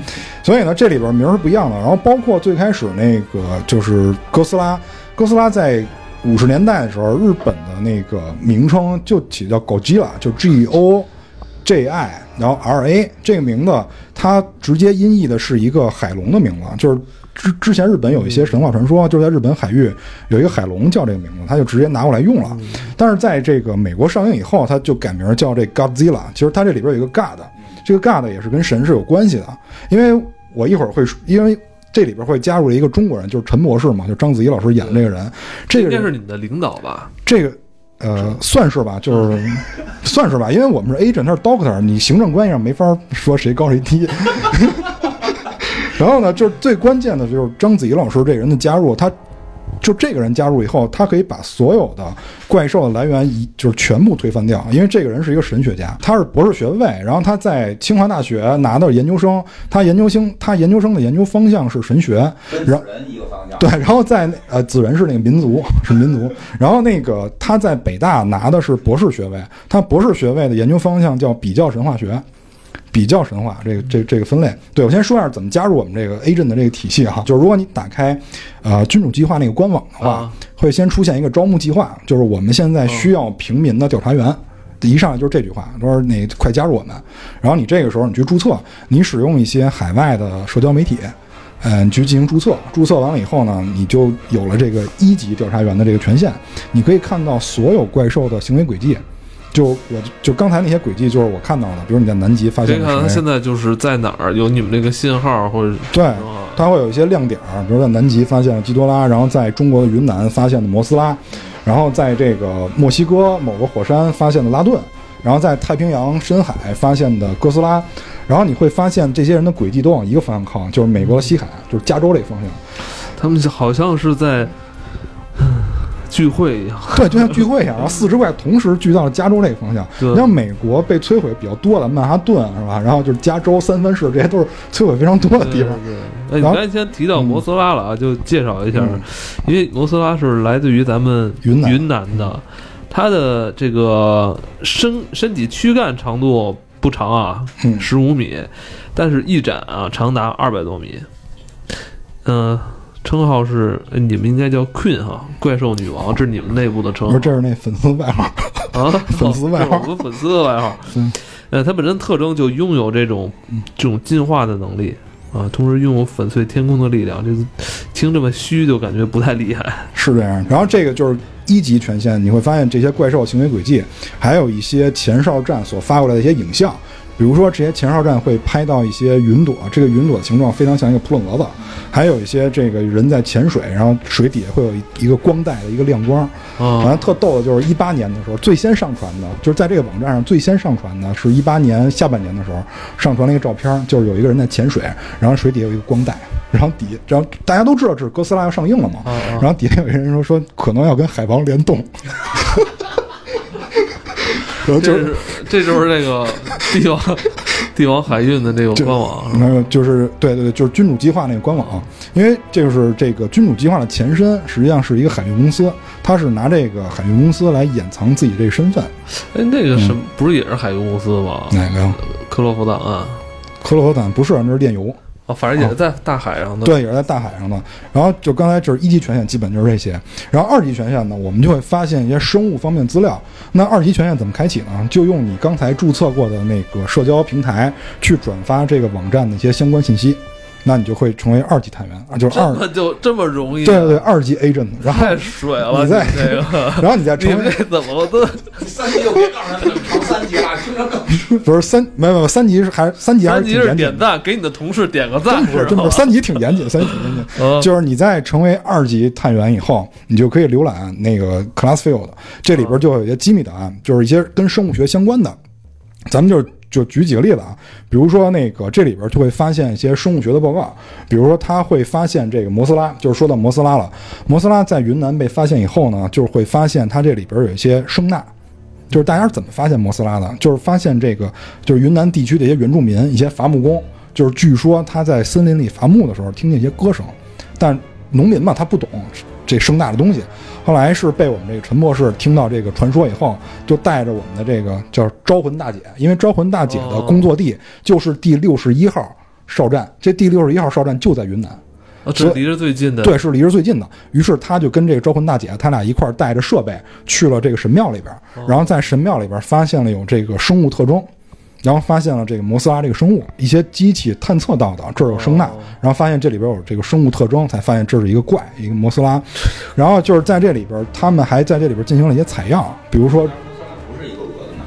所以呢，这里边名儿是不一样的。然后包括最开始那个就是哥斯拉，哥斯拉在五十年代的时候，日本的那个名称就起叫 Gojira，就 G O J I，然后 R A 这个名字，它直接音译的是一个海龙的名字，就是。之之前日本有一些神话传说，就是在日本海域有一个海龙叫这个名字，他就直接拿过来用了。但是在这个美国上映以后，他就改名叫这 Godzilla。其实它这里边有一个 God，这个 God 也是跟神是有关系的。因为我一会儿会说，因为这里边会加入了一个中国人，就是陈博士嘛，就章子怡老师演的这个人。这个人应该是你们的领导吧？这个呃，算是吧，就是 (laughs) 算是吧，因为我们是 agent，他是 doctor，你行政关系上没法说谁高谁低。然后呢，就是最关键的就是章子怡老师这个人的加入，他就这个人加入以后，他可以把所有的怪兽的来源一就是全部推翻掉，因为这个人是一个神学家，他是博士学位，然后他在清华大学拿到研究生，他研究生他研究生的研究方向是神学，然后人一个方向。对，然后在呃子人是那个民族是民族，然后那个他在北大拿的是博士学位，他博士学位的研究方向叫比较神话学。比较神话这个这这个分类，对我先说一下怎么加入我们这个 agent 的这个体系哈，就是如果你打开呃君主计划那个官网的话，啊会先出现一个招募计划，就是我们现在需要平民的调查员。一上来就是这句话，说你快加入我们。然后你这个时候你去注册，你使用一些海外的社交媒体，嗯，你去进行注册。注册完了以后呢，你就有了这个一级调查员的这个权限，你可以看到所有怪兽的行为轨迹。就我就刚才那些轨迹，就是我看到的，比如你在南极发可以看他现在就是在哪儿有你们这个信号或者对啊，它会有一些亮点儿，比如在南极发现了基多拉，然后在中国的云南发现的摩斯拉，然后在这个墨西哥某个火山发现的拉顿，然后在太平洋深海发现的哥斯拉，然后你会发现这些人的轨迹都往一个方向靠，就是美国的西海，就是加州这个方向。他们好像是在嗯聚会一样。对，就像聚会一样，然后四只怪同时聚到了加州那个方向。你像美国被摧毁比较多的曼哈顿是吧？然后就是加州、三藩市，这些都是摧毁非常多的地方。对，哎，你刚才先提到摩斯拉了啊，就介绍一下嗯，因为摩斯拉是来自于咱们云南云南的，它的这个身身体躯干长度不长啊，嗯十五米，但是翼展啊长达二百多米。嗯、称号是呃你们应该叫 Queen 哈，怪兽女王，这是你们内部的称号不是这是那粉丝外号，啊，粉丝外号我们粉丝的外号。嗯呃，它本身特征就拥有这种这种进化的能力啊，同时拥有粉碎天空的力量。这个听这么虚，就感觉不太厉害。是这样。然后这个就是一级权限，你会发现这些怪兽行为轨迹，还有一些前哨站所发过来的一些影像。比如说，这些前哨站会拍到一些云朵，这个云朵的形状非常像一个扑棱蛾子，还有一些这个人在潜水，然后水底下会有一一个光带的一个亮光。啊。反正，特逗的就是一八年的时候，最先上传的，就是在这个网站上最先上传的是一八年下半年的时候上传了一个照片，就是有一个人在潜水，然后水底有一个光带，然后底，然后大家都知道这是哥斯拉要上映了嘛，然后底下有一个人说说可能要跟海王联动，(laughs) 然后就是这就是这个帝王帝王海运的这个官网啊那个就是对对对，就是君主计划那个官网，因为这就是这个君主计划的前身，实际上是一个海运公司，它是拿这个海运公司来掩藏自己这个身份。哎，那个什么不是也是海运公司吗？哪个呀？克洛弗档案克洛弗坦不是，那是炼油。啊，反正也是在大海上的。对，也是在大海上的。然后就刚才就是一级权限，基本就是这些。然后二级权限呢，我们就会发现一些生物方面资料。那二级权限怎么开启呢？就用你刚才注册过的那个社交平台去转发这个网站的一些相关信息，那你就会成为二级探员啊，就是二这就这么容易？对对对，二级 agent。然后太水了，你再这个，(laughs) 然后你再成为这怎么都 (laughs) 三级就别告诉他怎么成三级了，听着更不是三没有没有三级是还三级还三级是挺严谨的。是点赞，给你的同事点个赞，真不是，真不是，三级挺严谨，三级挺严谨。(laughs) 嗯就是你在成为二级探员以后，你就可以浏览那个 Classfield，这里边就会有一些机密档案，就是一些跟生物学相关的。咱们就就举几个例子啊，比如说那个这里边就会发现一些生物学的报告，比如说他会发现这个摩斯拉，就是说到摩斯拉了，摩斯拉在云南被发现以后呢，就会发现它这里边有一些声呐。就是大家是怎么发现摩斯拉的？就是发现这个，就是云南地区的一些原住民、一些伐木工，就是据说他在森林里伐木的时候听见一些歌声，但农民嘛他不懂这声大的东西。后来是被我们这个陈博士听到这个传说以后，就带着我们的这个叫招魂大姐，因为招魂大姐的工作地就是第六十一号哨站，这第六十一号哨站就在云南。啊，这离着最近的，对，是离着最近的。于是他就跟这个招魂大姐，他俩一块儿带着设备去了这个神庙里边儿，然后在神庙里边儿发现了有这个生物特征，然后发现了这个摩斯拉这个生物，一些机器探测到的这儿有声呐，然后发现这里边有这个生物特征，才发现这是一个怪，一个摩斯拉。然后就是在这里边儿，他们还在这里边儿进行了一些采样，比如说不是一个蛾子呢，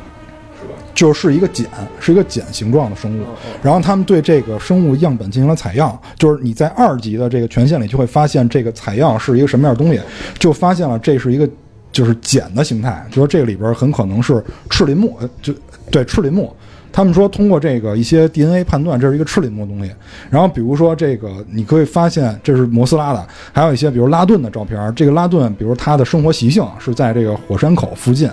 是吧？就是一个茧，是一个茧形状的生物。然后他们对这个生物样本进行了采样，就是你在二级的这个权限里就会发现这个采样是一个什么样的东西，就发现了这是一个就是茧的形态，就说这个里边很可能是赤鳞目，呃就对赤鳞目。他们说通过这个一些 DNA 判断，这是一个赤鳞目的东西。然后比如说这个，你可以发现这是摩斯拉的，还有一些比如拉顿的照片。这个拉顿，比如他的生活习性是在这个火山口附近。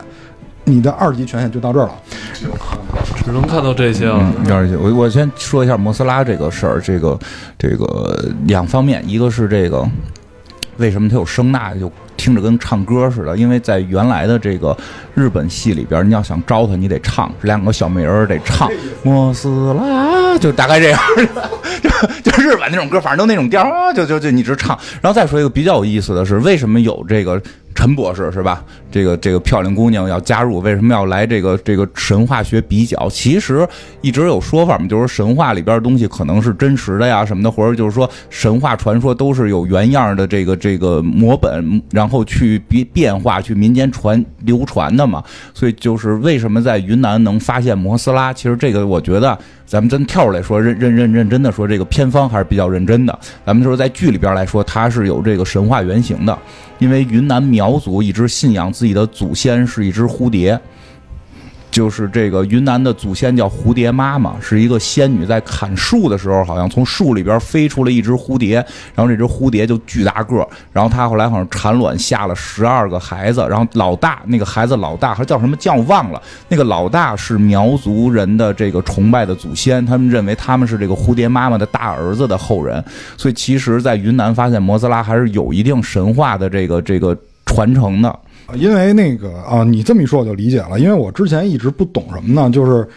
你的二级权限就到这儿了。只能看到这些了。嗯，而且我我先说一下摩斯拉这个事儿，这个这个两方面，一个是这个为什么它有声呐，就听着跟唱歌似的，因为在原来的这个日本戏里边，你要想招他，你得唱，两个小美人儿得唱。莫斯拉，就大概这样，就就日本那种歌，反正都那种调，就就就一直唱。然后再说一个比较有意思的是，为什么有这个？陈博士是吧？这个这个漂亮姑娘要加入，为什么要来这个这个 (laughs) 神话学比较？其实一直有说法嘛，就是神话里边的东西可能是真实的呀什么的，或者就是说神话传说都是有原样的这个这个摹本，然后去变变化，去民间传流传的嘛。所以就是为什么在云南能发现摩斯拉？其实这个我觉得。咱们真跳出来说，认认认认真的说，这个偏方还是比较认真的。咱们说在剧里边来说，它是有这个神话原型的，因为云南苗族一直信仰自己的祖先是一只蝴蝶。就是这个云南的祖先叫蝴蝶妈妈，是一个仙女，在砍树的时候，好像从树里边飞出了一只蝴蝶，然后这只蝴蝶就巨大个儿，然后她后来好像产卵下了十二个孩子，然后老大那个孩子老大还叫什么叫忘了，那个老大是苗族人的这个崇拜的祖先，他们认为他们是这个蝴蝶妈妈的大儿子的后人，所以其实，在云南发现摩斯拉还是有一定神话的这个这个传承的。因为那个啊，你这么一说我就理解了。因为我之前一直不懂什么呢，就是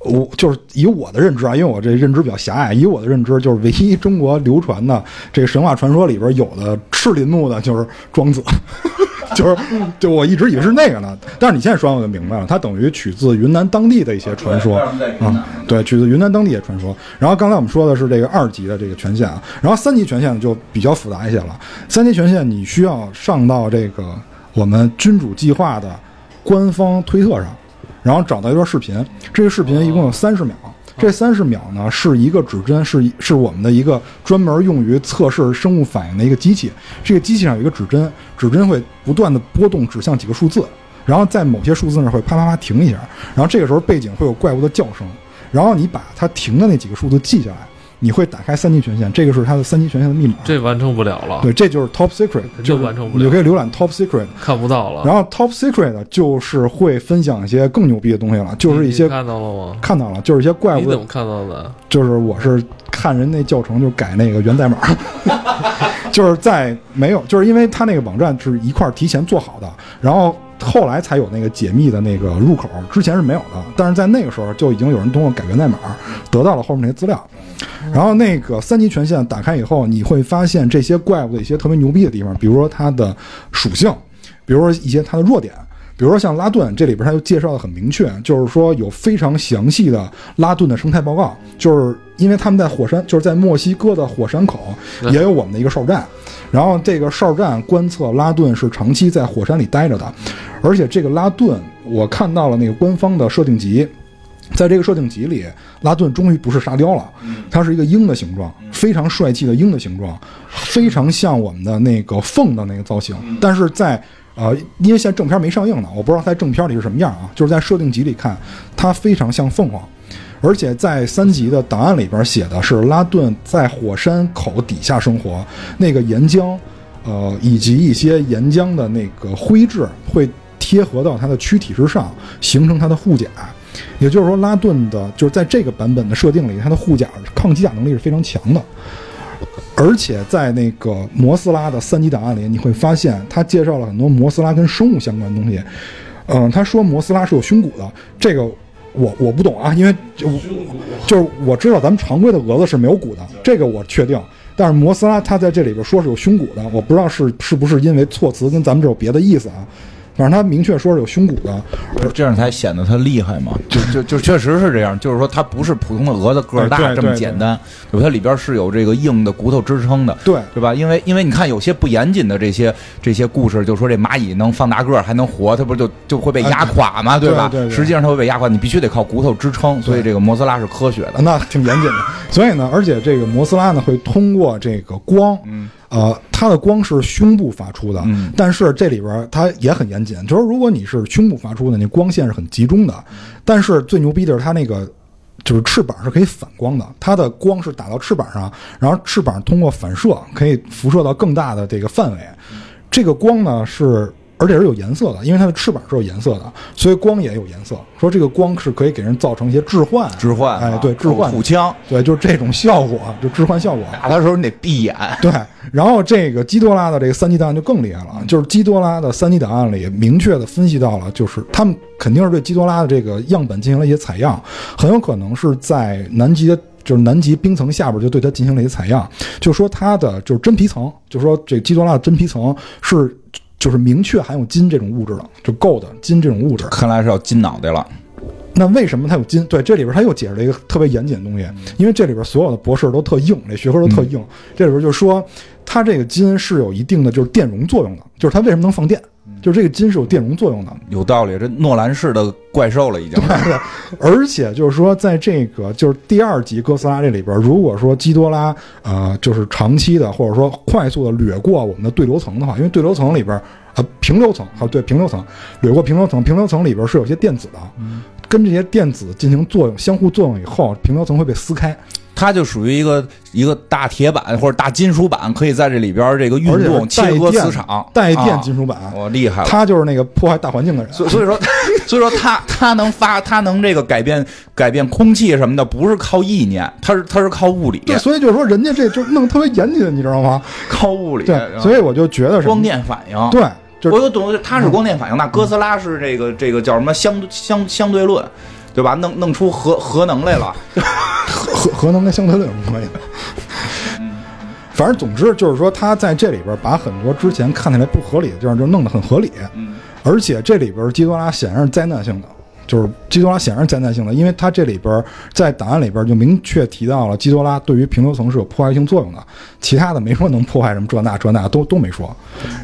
我就是以我的认知啊，因为我这认知比较狭隘，以我的认知就是唯一中国流传的这个神话传说里边有的赤林木的就是庄子，(laughs) 就是就我一直以为是那个呢。但是你现在说完我就明白了，它等于取自云南当地的一些传说啊，对，取自云南当地一些传说。然后刚才我们说的是这个二级的这个权限啊，然后三级权限就比较复杂一些了。三级权限你需要上到这个。我们君主计划的官方推特上，然后找到一段视频，这个视频一共有三十秒。这三十秒呢是一个指针，是是我们的一个专门用于测试生物反应的一个机器。这个机器上有一个指针，指针会不断的波动，指向几个数字，然后在某些数字那会啪啪啪停一下，然后这个时候背景会有怪物的叫声，然后你把它停的那几个数字记下来。你会打开三级权限，这个是它的三级权限的密码。这完成不了了。对，这就是 Top Secret，就完成不了。你可以浏览 Top Secret，看不到了。然后 Top Secret 就是会分享一些更牛逼的东西了，就是一些看到了吗？看到了，就是一些怪物。你怎么看到的？就是我是看人那教程，就改那个源代码，(laughs) 就是在没有，就是因为他那个网站是一块提前做好的，然后后来才有那个解密的那个入口，之前是没有的。但是在那个时候就已经有人通过改源代码得到了后面那些资料。然后那个三级权限打开以后，你会发现这些怪物的一些特别牛逼的地方，比如说它的属性，比如说一些它的弱点，比如说像拉顿，这里边它就介绍的很明确，就是说有非常详细的拉顿的生态报告，就是因为他们在火山，就是在墨西哥的火山口也有我们的一个哨站，然后这个哨站观测拉顿是长期在火山里待着的，而且这个拉顿我看到了那个官方的设定集。在这个设定集里，拉顿终于不是沙雕了，它是一个鹰的形状，非常帅气的鹰的形状，非常像我们的那个凤的那个造型。但是在呃，因为现在正片没上映呢，我不知道在正片里是什么样啊。就是在设定集里看，它非常像凤凰，而且在三级的档案里边写的是拉顿在火山口底下生活，那个岩浆，呃，以及一些岩浆的那个灰质会贴合到它的躯体之上，形成它的护甲。也就是说，拉顿的就是在这个版本的设定里，它的护甲抗机甲能力是非常强的。而且在那个摩斯拉的三级档案里，你会发现他介绍了很多摩斯拉跟生物相关的东西。嗯，他说摩斯拉是有胸骨的，这个我我不懂啊，因为就就是我知道咱们常规的蛾子是没有骨的，这个我确定。但是摩斯拉它在这里边说是有胸骨的，我不知道是是不是因为措辞跟咱们这有别的意思啊。反正他明确说是有胸骨的，这样才显得他厉害嘛。就就就确实是这样，就是说它不是普通的蛾子个儿大这么简单，对吧？它里边是有这个硬的骨头支撑的，对对吧？因为因为你看有些不严谨的这些这些故事，就说这蚂蚁能放大个儿还能活，它不就就会被压垮吗？对吧？实际上它会被压垮，你必须得靠骨头支撑。所以这个摩斯拉是科学的，那挺严谨的。所以呢，而且这个摩斯拉呢会通过这个光。呃，它的光是胸部发出的，嗯但是这里边它也很严谨，就是如果你是胸部发出的，你光线是很集中的，但是最牛逼的是它那个。就是翅膀是可以反光的，它的光是打到翅膀上，然后翅膀通过反射可以辐射到更大的这个范围。这个光呢是，而且是有颜色的，因为它的翅膀是有颜色的，所以光也有颜色。说这个光是可以给人造成一些置换，置换啊，哎，对，置换，土枪，对，就是这种效果，就置换效果。打的时候你得闭眼，对，然后这个基多拉的这个三级档案就更厉害了，就是基多拉的三级档案里明确的分析到了，就是他们肯定是对基多拉的这个样本进行了一些采样，很有可能是在南极的。就是南极冰层下边就对它进行了一些采样，就说它的就是真皮层，就说这基多拉的真皮层是就是明确含有金这种物质了，就够的金这种物质。看来是要金脑袋了。那为什么它有金？对，这里边他又解释了一个特别严谨的东西，因为这里边所有的博士都特硬，这学科都特硬。这里边就是说，它这个金是有一定的就是电容作用的，就是它为什么能放电，就是这个金是有电容作用的。有道理，这诺兰式的怪兽了已经。(laughs) 对，而且就是说，在这个就是第二集哥斯拉这里边，如果说基多拉呃就是长期的或者说快速的掠过我们的对流层的话，因为对流层里边呃平流层啊对平流层掠过平流层，平流层里边是有些电子的，跟这些电子进行作用，相互作用以后，平流层会被撕开，它就属于一个一个大铁板或者大金属板，可以在这里边这个运动切割磁场，带电啊金属板，我厉害了。他就是那个破坏大环境的人。所以所以说，所以说他他能发，他能这个改变改变空气什么的，不是靠意念，他是他是靠物理，对，所以就是说，人家这就弄特别严谨，你知道吗？靠物理。对，所以我就觉得是光电反应。对，就是我有懂，它是光电反应，那哥斯拉是这个这个叫什么相相相对论，对吧？弄弄出核核能来了。(laughs) 核核能跟相对论有什么关系？反正总之就是说，他在这里边把很多之前看起来不合理的地方就弄得很合理，嗯而且这里边基多拉显然是灾难性的，就是基多拉显然是灾难性的，因为它这里边在档案里边就明确提到了基多拉对于平流层是有破坏性作用的，其他的没说能破坏什么这那这那都都没说。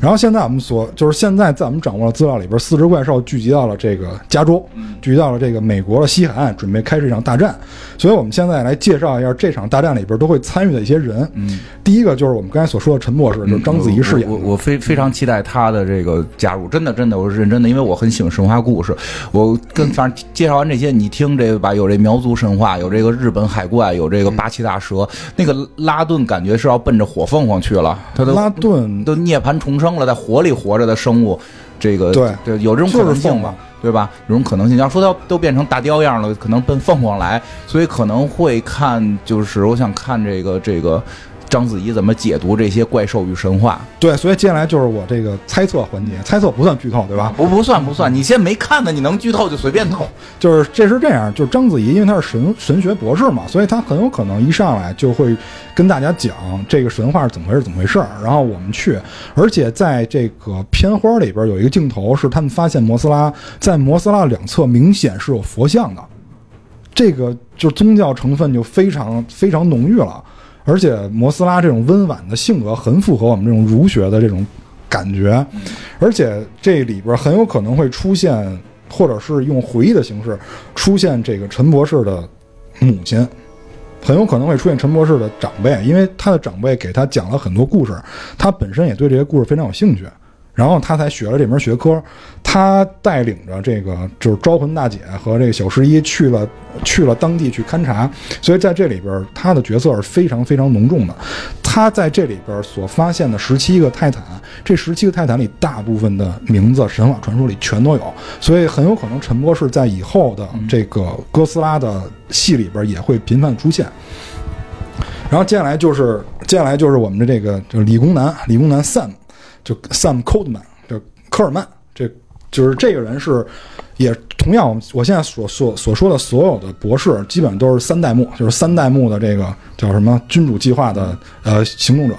然后现在我们所就是现在在我们掌握的资料里边，四只怪兽聚集到了这个加州，聚集到了这个美国的西海岸，准备开始一场大战。所以我们现在来介绍一下这场大战里边都会参与的一些人。嗯，第一个就是我们刚才所说的陈博士，就是章子怡饰演我我非非常期待他的这个加入，真的真的，我是认真的，因为我很喜欢神话故事。我跟反正介绍完这些，你听这个吧，有这苗族神话，有这个日本海怪，有这个八岐大蛇。那个拉顿感觉是要奔着火凤凰去了，他都拉顿都涅槃重生了，在火里活着的生物，这个对对有这种可能性吧？对吧？有种可能性。要说它都变成大雕样了，可能奔凤凰来，所以可能会看，就是我想看这个这个章子怡怎么解读这些怪兽与神话。对，所以接下来就是我这个猜测环节，猜测不算剧透，对吧？不不算不算，你先没看呢，你能剧透就随便透。就是这是这样，就是章子怡，因为她是神神学博士嘛，所以她很有可能一上来就会跟大家讲这个神话是怎么回事，怎么回事儿。然后我们去，而且在这个片花里边有一个镜头是他们发现摩斯拉在摩斯拉两侧明显是有佛像的，这个就宗教成分就非常非常浓郁了。而且摩斯拉这种温婉的性格很符合我们这种儒学的这种感觉，而且这里边很有可能会出现，或者是用回忆的形式出现这个陈博士的母亲，很有可能会出现陈博士的长辈，因为他的长辈给他讲了很多故事，他本身也对这些故事非常有兴趣。然后他才学了这门学科，他带领着这个就是招魂大姐和这个小十一去了去了当地去勘察，所以在这里边他的角色是非常非常浓重的。他在这里边所发现的十七个泰坦，这十七个泰坦里大部分的名字神话传说里全都有，所以很有可能陈博士在以后的这个哥斯拉的戏里边也会频繁出现。然后接下来就是接下来就是我们的这个就是理工男，理工男 Sam。就 Sam Coldman，就科尔曼，这就是这个人是，也同样，我现在所所所说的所有的博士，基本上都是三代目，就是三代目的这个叫什么君主计划的呃行动者，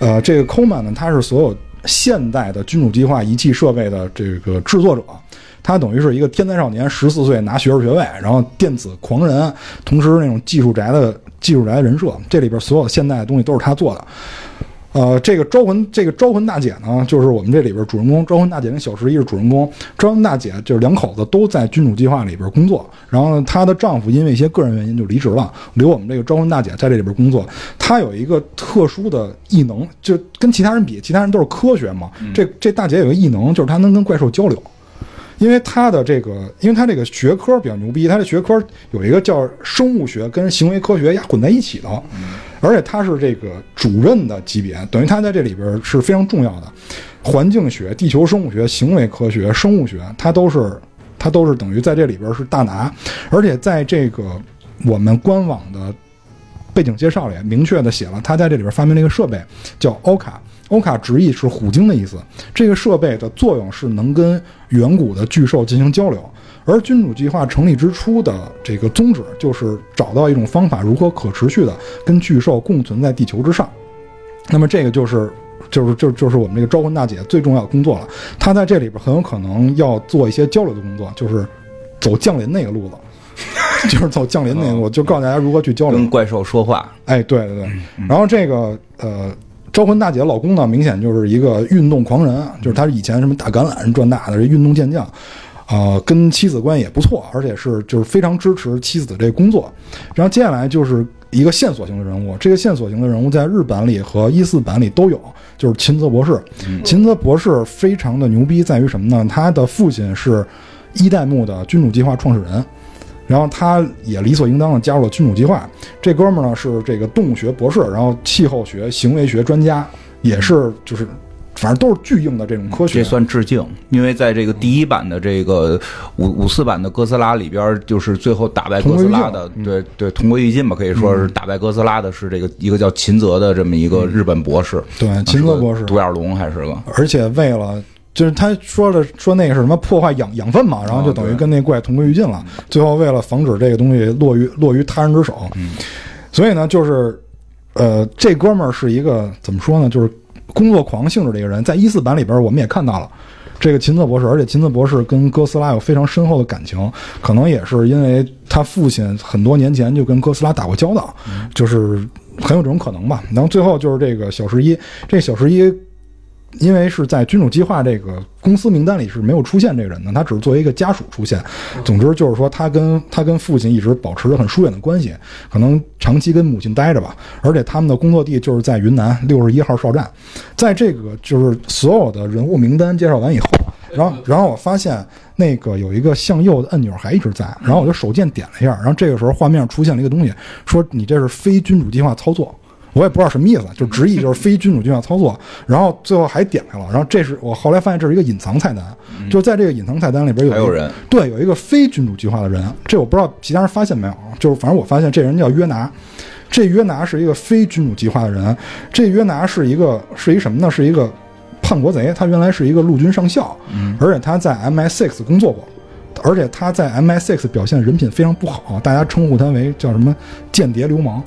呃，这个 Coleman 呢，他是所有现代的君主计划仪器设备的这个制作者，他等于是一个天才少年，十四岁拿学士学位，然后电子狂人，同时那种技术宅的技术宅人设，这里边所有现代的东西都是他做的。呃，这个招魂，这个招魂大姐呢，就是我们这里边主人公招魂大姐跟小十一是主人公。招魂大姐就是两口子都在君主计划里边工作，然后呢，她的丈夫因为一些个人原因就离职了，留我们这个招魂大姐在这里边工作。她有一个特殊的异能，就跟其他人比，其他人都是科学嘛，这这大姐有个异能，就是她能跟怪兽交流。因为她的这个，因为她这个学科比较牛逼，她的学科有一个叫生物学跟行为科学呀混在一起的，而且他是这个主任的级别，等于他在这里边是非常重要的。环境学、地球生物学、行为科学、生物学，他都是他都是等于在这里边是大拿，而且在这个我们官网的背景介绍里明确的写了，他在这里边发明了一个设备，叫欧卡。欧卡直译是虎鲸的意思。这个设备的作用是能跟远古的巨兽进行交流。而君主计划成立之初的这个宗旨就是找到一种方法，如何可持续的跟巨兽共存在地球之上。那么这个就是就是就就是我们这个招魂大姐最重要的工作了。她在这里边很有可能要做一些交流的工作，就是走降临那个路子。(laughs) 就是走降临那个路，就告诉大家如何去交流，跟怪兽说话。哎，对对对。然后这个呃。招魂大姐老公呢，明显就是一个运动狂人，就是他以前什么打橄榄赚大的这运动健将，啊，跟妻子关系也不错，而且是就是非常支持妻子的这工作。然后接下来就是一个线索型的人物，这个线索型的人物在日版里和一四版里都有，就是秦泽博士。秦泽博士非常的牛逼，在于什么呢？他的父亲是一代目的君主计划创始人。然后他也理所应当的加入了君主计划。这哥们儿呢是这个动物学博士，然后气候学、行为学专家，也是就是反正都是巨硬的这种科学。这算致敬，因为在这个第一版的这个五五四版的哥斯拉里边，就是最后打败哥斯拉的，对对，同归于尽吧，可以说是打败哥斯拉的是这个一个叫秦泽的这么一个日本博士。对，秦泽博士，独眼龙还是个，而且为了。就是他说的说那个是什么破坏养养分嘛，然后就等于跟那怪同归于尽了。最后为了防止这个东西落于落于他人之手，所以呢，就是呃，这哥们儿是一个怎么说呢？就是工作狂性质的一个人。在一四版里边，我们也看到了这个秦策博士，而且秦策博士跟哥斯拉有非常深厚的感情，可能也是因为他父亲很多年前就跟哥斯拉打过交道，就是很有这种可能吧。然后最后就是这个小十一，这小十一。因为是在君主计划这个公司名单里是没有出现这个人的，他只是作为一个家属出现。总之就是说，他跟他跟父亲一直保持着很疏远的关系，可能长期跟母亲待着吧。而且他们的工作地就是在云南六十一号哨站。在这个就是所有的人物名单介绍完以后，然后然后我发现那个有一个向右的按钮还一直在，然后我就手贱点了一下，然后这个时候画面出现了一个东西，说你这是非君主计划操作。我也不知道什么意思，就直译就是非君主计划操作，然后最后还点开了，然后这是我后来发现这是一个隐藏菜单，就在这个隐藏菜单里边有有人对有一个非君主计划的人，这我不知道其他人发现没有，就是反正我发现这人叫约拿，这约拿是一个非君主计划的人，这约拿是一个是一什么呢？是一个叛国贼，他原来是一个陆军上校，而且他在 MI6 工作过，而且他在 MI6 表现人品非常不好，大家称呼他为叫什么间谍流氓。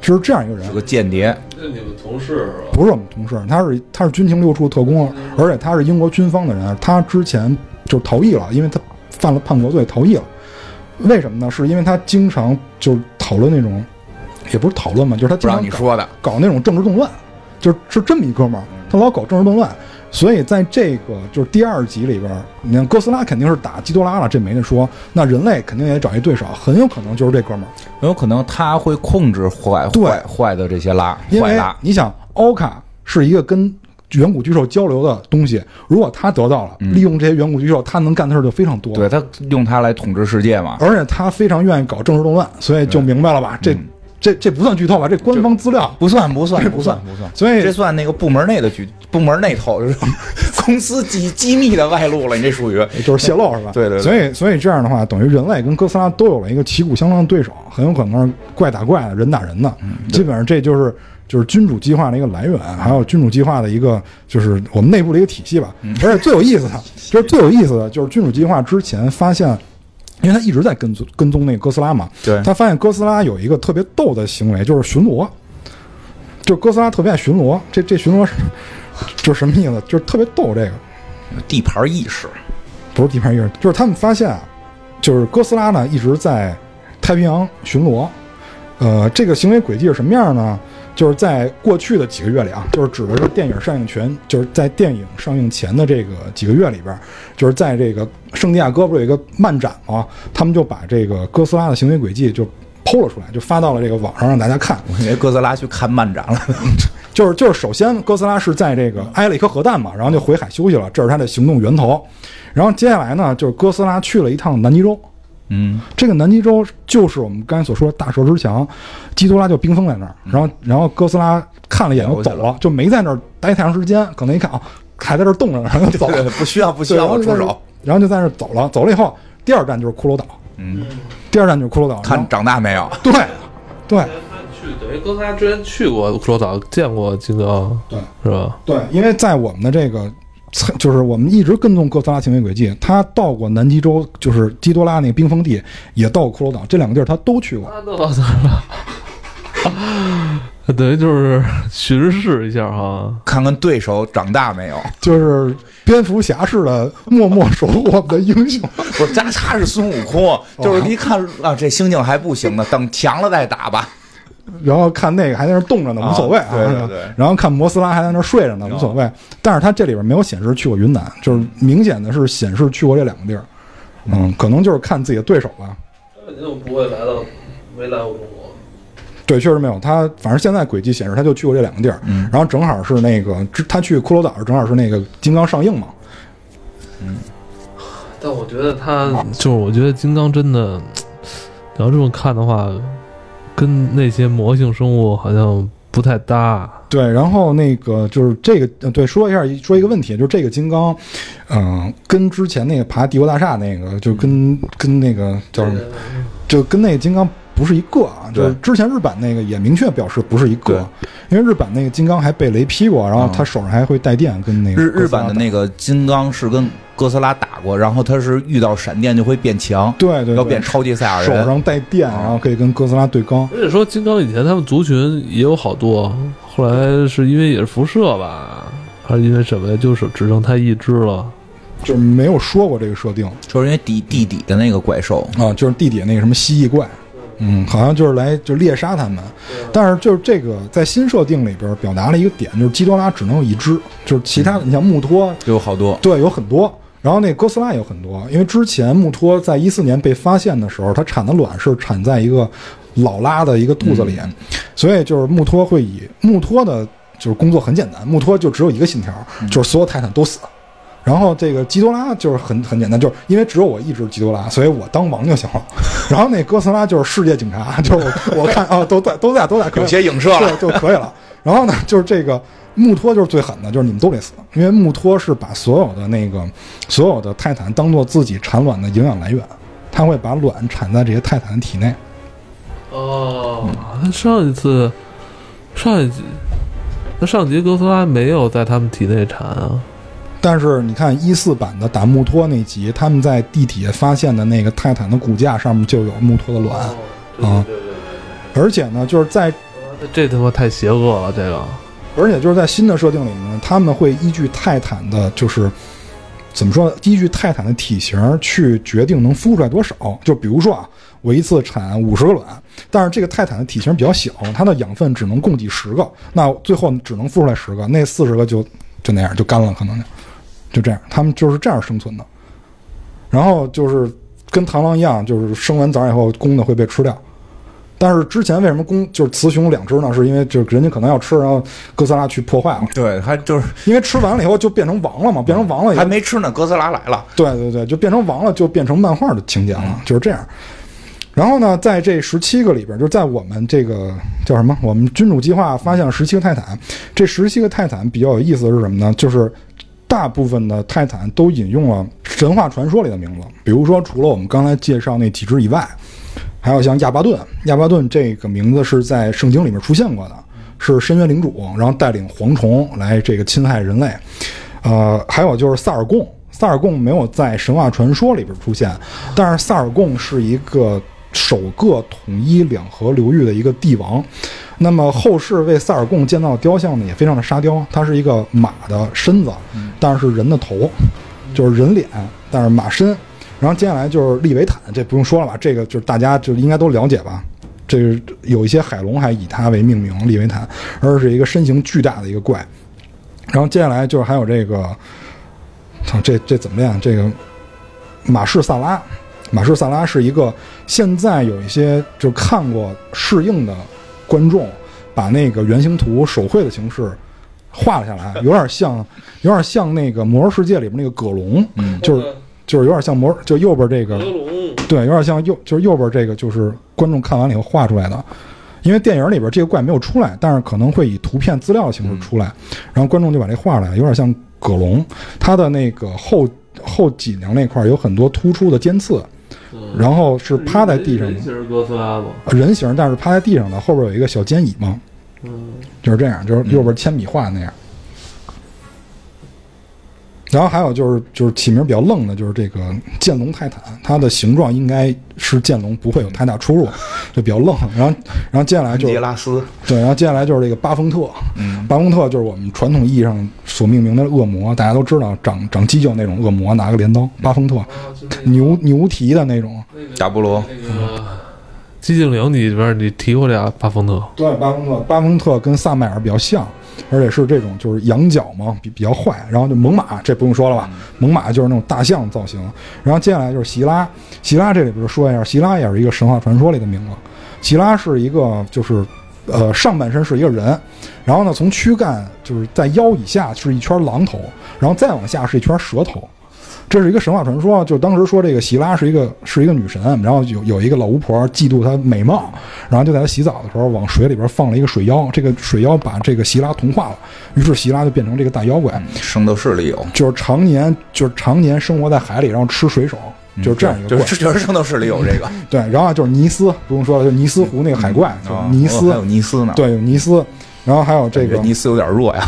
就是这样一个人，是个间谍。那你们同事是吧？不是我们同事，他是他是军情六处特工，而且他是英国军方的人。他之前就逃逸了，因为他犯了叛国罪逃逸了。为什么呢？是因为他经常就讨论那种，也不是讨论嘛，就是他经常你说的搞那种政治动乱，就是是这么一哥们儿，他老搞政治动乱。所以在这个就是第二集里边，你看哥斯拉肯定是打基多拉了，这没得说。那人类肯定也找一对手，很有可能就是这哥们儿，很有可能他会控制坏坏坏的这些拉坏拉。你想，奥卡是一个跟远古巨兽交流的东西，如果他得到了利用这些远古巨兽，他能干的事就非常多。对他用它来统治世界嘛，而且他非常愿意搞政治动乱，所以就明白了吧？这。这这不算剧透吧？这官方资料不算不算不算不算，所以这算那个部门内的剧，部门内透，就是公司机机密的外露了。你这属于就是泄露是吧？(laughs) 对对。所以所以这样的话，等于人类跟哥斯拉都有了一个旗鼓相当的对手，很有可能是怪打怪的，人打人的。基本上这就是就是君主计划的一个来源，还有君主计划的一个就是我们内部的一个体系吧。而且最有意思的，就是最有意思的就是君主计划之前发现。因为他一直在跟踪跟踪那个哥斯拉嘛，对，他发现哥斯拉有一个特别逗的行为，就是巡逻，就是哥斯拉特别爱巡逻。这这巡逻是就是什么意思？就是特别逗这个地盘意识，不是地盘意识，就是他们发现啊，就是哥斯拉呢一直在太平洋巡逻。呃，这个行为轨迹是什么样呢？就是在过去的几个月里啊，就是指的是电影上映前，就是在电影上映前的这个几个月里边，就是在这个圣地亚哥不是有一个漫展吗？他们就把这个哥斯拉的行为轨迹就剖了出来，就发到了这个网上让大家看。我以为哥斯拉去看漫展了。就是就是，首先哥斯拉是在这个挨了一颗核弹嘛，然后就回海休息了，这是他的行动源头。然后接下来呢，就是哥斯拉去了一趟南极洲，嗯，这个南极洲就是我们刚才所说的大蛇之墙，基多拉就冰封在那儿。然后然后哥斯拉看了一眼就走了，就没在那儿待太长时间，可能一看啊还在这儿冻着呢，然后就走了。不需要不需要我出手。然后就在那儿走了，走了以后，第二站就是骷髅岛。嗯，第二站就是骷髅岛，然看长大没有？对对他去等于哥斯拉之前去过骷髅岛，见过金刚，对是吧？对，因为在我们的这个，就是我们一直跟踪哥斯拉行为轨迹，他到过南极洲，就是基多拉那个冰封地，也到过骷髅岛，这两个地儿他都去过。那都到哪儿了？(laughs) 等于就是巡视一下哈。看看对手长大没有？(laughs) 就是蝙蝠侠式的默默守护我们的英雄。不是，他他是孙悟空，就是一看啊，这猩猩还不行呢，等强了再打吧。然后看那个还在那儿冻着呢，无所谓啊。对对对然后看摩斯拉还在那儿睡着呢，无所谓。但是他这里边没有显示去过云南，就是明显的是显示去过这两个地儿。嗯，可能就是看自己的对手吧。肯定不会来到，没来过中国。对，确实没有他，反正现在轨迹显示他就去过这两个地儿，嗯然后正好是那个之他去骷髅岛，正好是那个金刚上映嘛。嗯但我觉得他就是，我觉得金刚真的，你 (tsk) 要这么看的话，跟那些魔性生物好像不太搭。对，然后那个就是这个，呃对，说一下说一个问题，就是这个金刚，嗯、跟之前那个爬帝国大厦那个，就跟跟那个叫什么，就跟那个金刚不是一个啊，就是之前日版那个也明确表示不是一个，因为日版那个金刚还被雷劈过，然后他手上还会带电，跟那个日日版的那个金刚是跟哥斯拉打过，然后他是遇到闪电就会变强，对对对要变超级赛亚人。手上带电，然后可以跟哥斯拉对刚。而且说金刚以前他们族群也有好多，后来是因为也是辐射吧，还是因为什么呀？就是只剩他一只了。就是没有说过这个设定就是因为地地底的那个怪兽，啊，就是地底那个什么蜥蜴怪，嗯，好像就是来就猎杀他们，但是就是这个在新设定里边表达了一个点，就是基多拉只能有一只，就是其他的你像穆托，就有好多。对，有很多。然后那哥斯拉有很多，因为之前穆托在一四年被发现的时候，它产的卵是产在一个老拉的一个肚子里，所以就是穆托会以穆托的就是工作很简单，穆托就只有一个信条，就是所有泰坦都死。然后这个基多拉就是很很简单，就是因为只有我一只基多拉，所以我当王就行了。(laughs) 然后那哥斯拉就是世界警察，就是我我看啊都在都在都在，有些影射了对就可以了。然后呢，就是这个穆托就是最狠的，就是你们都得死，因为穆托是把所有的那个所有的泰坦当做自己产卵的营养来源，他会把卵产在这些泰坦的体内。哦，那上一次上一集，那上集哥斯拉没有在他们体内产啊。但是你看一四版的打穆托那集，他们在地底下发现的那个泰坦的骨架上面就有穆托的卵，啊而且呢，就是在对，这他妈太邪恶了，这个。而且就是在新的设定里面，他们会依据泰坦的，就是怎么说呢？依据泰坦的体型去决定能孵出来多少。就比如说啊，我一次产五十个卵，但是这个泰坦的体型比较小，它的养分只能供给十个，那最后只能孵出来十个，那四十个就就那样就干了，可能就就这样，他们就是这样生存的。然后就是跟螳螂一样，就是生完崽以后，公的会被吃掉。但是之前为什么公就是雌雄两只呢？是因为就是人家可能要吃，然后哥斯拉去破坏了，对，还就是因为吃完了以后就变成王了嘛，变成王了以后还没吃呢，哥斯拉来了。对对对，就变成王了，就变成漫画的情节了，就是这样。然后呢，在这十七个里边，就是在我们这个叫什么？我们君主计划发现了十七个泰坦。这十七个泰坦比较有意思的是什么呢？就是大部分的泰坦都引用了神话传说里的名字，比如说除了我们刚才介绍那几只以外，还有像亚巴顿。亚巴顿这个名字是在圣经里面出现过的，是深渊领主，然后带领蝗虫来这个侵害人类。呃，还有就是萨尔贡，萨尔贡没有在神话传说里边出现，但是萨尔贡是一个首个统一两河流域的一个帝王。那么后世为萨尔贡建造雕像呢，也非常的沙雕，它是一个马的身子，但是人的头，就是人脸，但是马身。然后接下来就是利维坦，这不用说了吧？这个就是大家就应该都了解吧？这个有一些海龙还以它为命名，利维坦，而是一个身形巨大的一个怪。然后接下来就是还有这个，操，这这怎么样？这个马士萨拉，马士萨拉是一个现在有一些就看过适应的观众，把那个原型图手绘的形式画了下来，有点像，有点像那个《魔兽世界》里边那个葛龙，嗯就是就是有点像魔，就右边这个对，有点像右，就是右边这个，就是观众看完了以后画出来的。因为电影里边这个怪没有出来，但是可能会以图片资料的形式出来，然后观众就把这画出来，有点像葛龙，他的那个后后脊梁那块儿有很多突出的尖刺，然后是趴在地上的人形哥斯拉吗？人形，但是趴在地上的，后边有一个小尖椅嘛，嗯，就是这样，就是右边铅笔画的那样。然后还有就是就是起名比较愣的，就是这个剑龙泰坦，它的形状应该是剑龙，不会有太大出入，就比较愣。然后然后接下来就是杰拉斯，对，然后接下来就是这个巴丰特，嗯，巴丰特就是我们传统意义上所命名的恶魔，大家都知道长长犄角那种恶魔，拿个镰刀，巴丰特。牛牛蹄的那种。那个大菠萝，那个寂静岭里边你提过俩巴丰特，对，巴丰特，巴丰特跟萨麦尔比较像，而且是这种就是羊角嘛，比比较坏。然后就猛犸，这不用说了吧，猛犸就是那种大象造型。然后接下来就是希拉，希拉这里边说一下，希拉也是一个神话传说里的名字。希拉是一个就是呃上半身是一个人，然后呢从躯干就是在腰以下是一圈狼头，然后再往下是一圈蛇头。这是一个神话传说，就当时说这个席拉是一个是一个女神，然后有有一个老巫婆嫉妒她美貌，然后就在她洗澡的时候往水里边放了一个水妖，这个水妖把这个席拉同化了，于是席拉就变成这个大妖怪，圣斗士里有，就是常年就是常年生活在海里，然后吃水手，就是这样一个怪。就是就是圣斗士里有这个，对，然后就是尼斯，不用说了，就是尼斯湖那个海怪，就尼斯，哦还有尼斯呢，对，有尼斯，然后还有这个尼斯有点弱呀，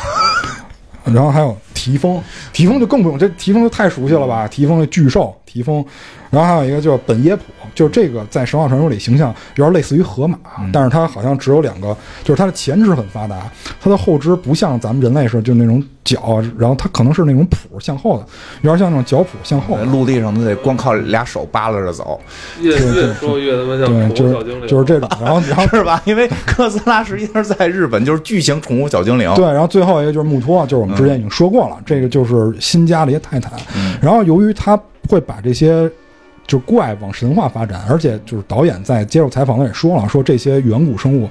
然后还有提丰，提丰就更不用，这提丰就太熟悉了吧？提丰的巨兽，提丰，然后还有一个就是本耶普，就是这个在神话传说里形象有点类似于河马，但是它好像只有两个，就是它的前肢很发达，它的后肢不像咱们人类似的就那种脚，然后它可能是那种蹼向后的，有点像那种脚蹼向后的。陆地上都得光靠俩手扒拉着走，越越说越他妈像就物小精灵，(laughs) 是就是这种，(laughs) 然后然后是吧？因为哥斯拉实际上在日本就是巨型宠物小精灵，对，然后最后一个就是穆托，就是我们之前已经说过了，这个就是新加了一些泰坦。然后由于它会把这些就怪往神话发展，而且就是导演在接受采访的也说了，说这些远古生物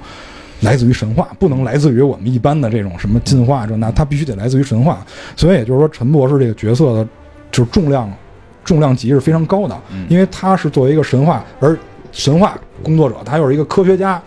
来自于神话，不能来自于我们一般的这种什么进化这那，它必须得来自于神话。所以也就是说，陈博士这个角色的就是重量重量级是非常高的，因为他是作为一个神话而神话工作者，他又是一个科学家。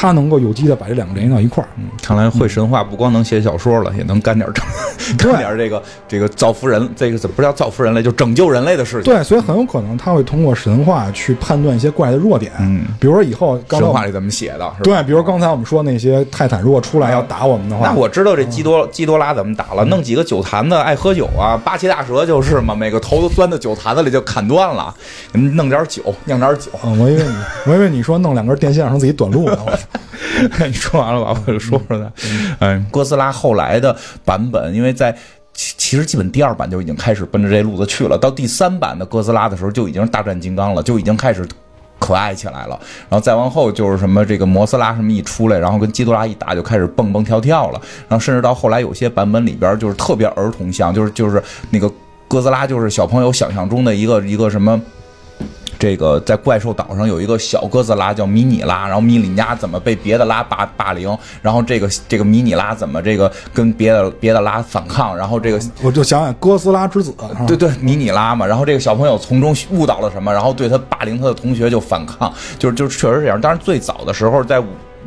他能够有机的把这两个联系到一块儿，嗯看来会神话不光能写小说了，也能干点正，(laughs) 干点这个这个造福人，这个怎么不叫造福人类，就拯救人类的事情。对，所以很有可能他会通过神话去判断一些怪的弱点，嗯，比如说以后神话里怎么写的？对，比如刚才我们说那些泰坦如果出来要打我们的话，那我知道这基多基多拉怎么打了，弄几个酒坛子爱喝酒啊，八岐大蛇就是嘛，每个头都钻到酒坛子里就砍断了，嗯弄点酒，酿点酒。嗯，我以为你，我以为你说弄两根电线让自己短路呢，我 (laughs) 你说完了吧？我就说说它。嗯，哥斯拉后来的版本，因为在其其实基本第二版就已经开始奔着这路子去了，到第三版的哥斯拉的时候就已经大战金刚了，就已经开始。可爱起来了，然后再往后就是什么这个摩斯拉什么一出来，然后跟基多拉一打就开始蹦蹦跳跳了，然后甚至到后来有些版本里边就是特别儿童像，就是就是那个哥斯拉就是小朋友想象中的一个一个什么。这个在怪兽岛上有一个小哥斯拉叫迷你拉，然后迷你拉怎么被别的拉霸霸凌，然后这个这个迷你拉怎么这个跟别的别的拉反抗，然后这个我就想想哥斯拉之子，啊对对 (laughs) 迷你拉嘛，然后这个小朋友从中悟到了什么，然后对他霸凌他的同学就反抗，就是就是确实是这样。当然最早的时候在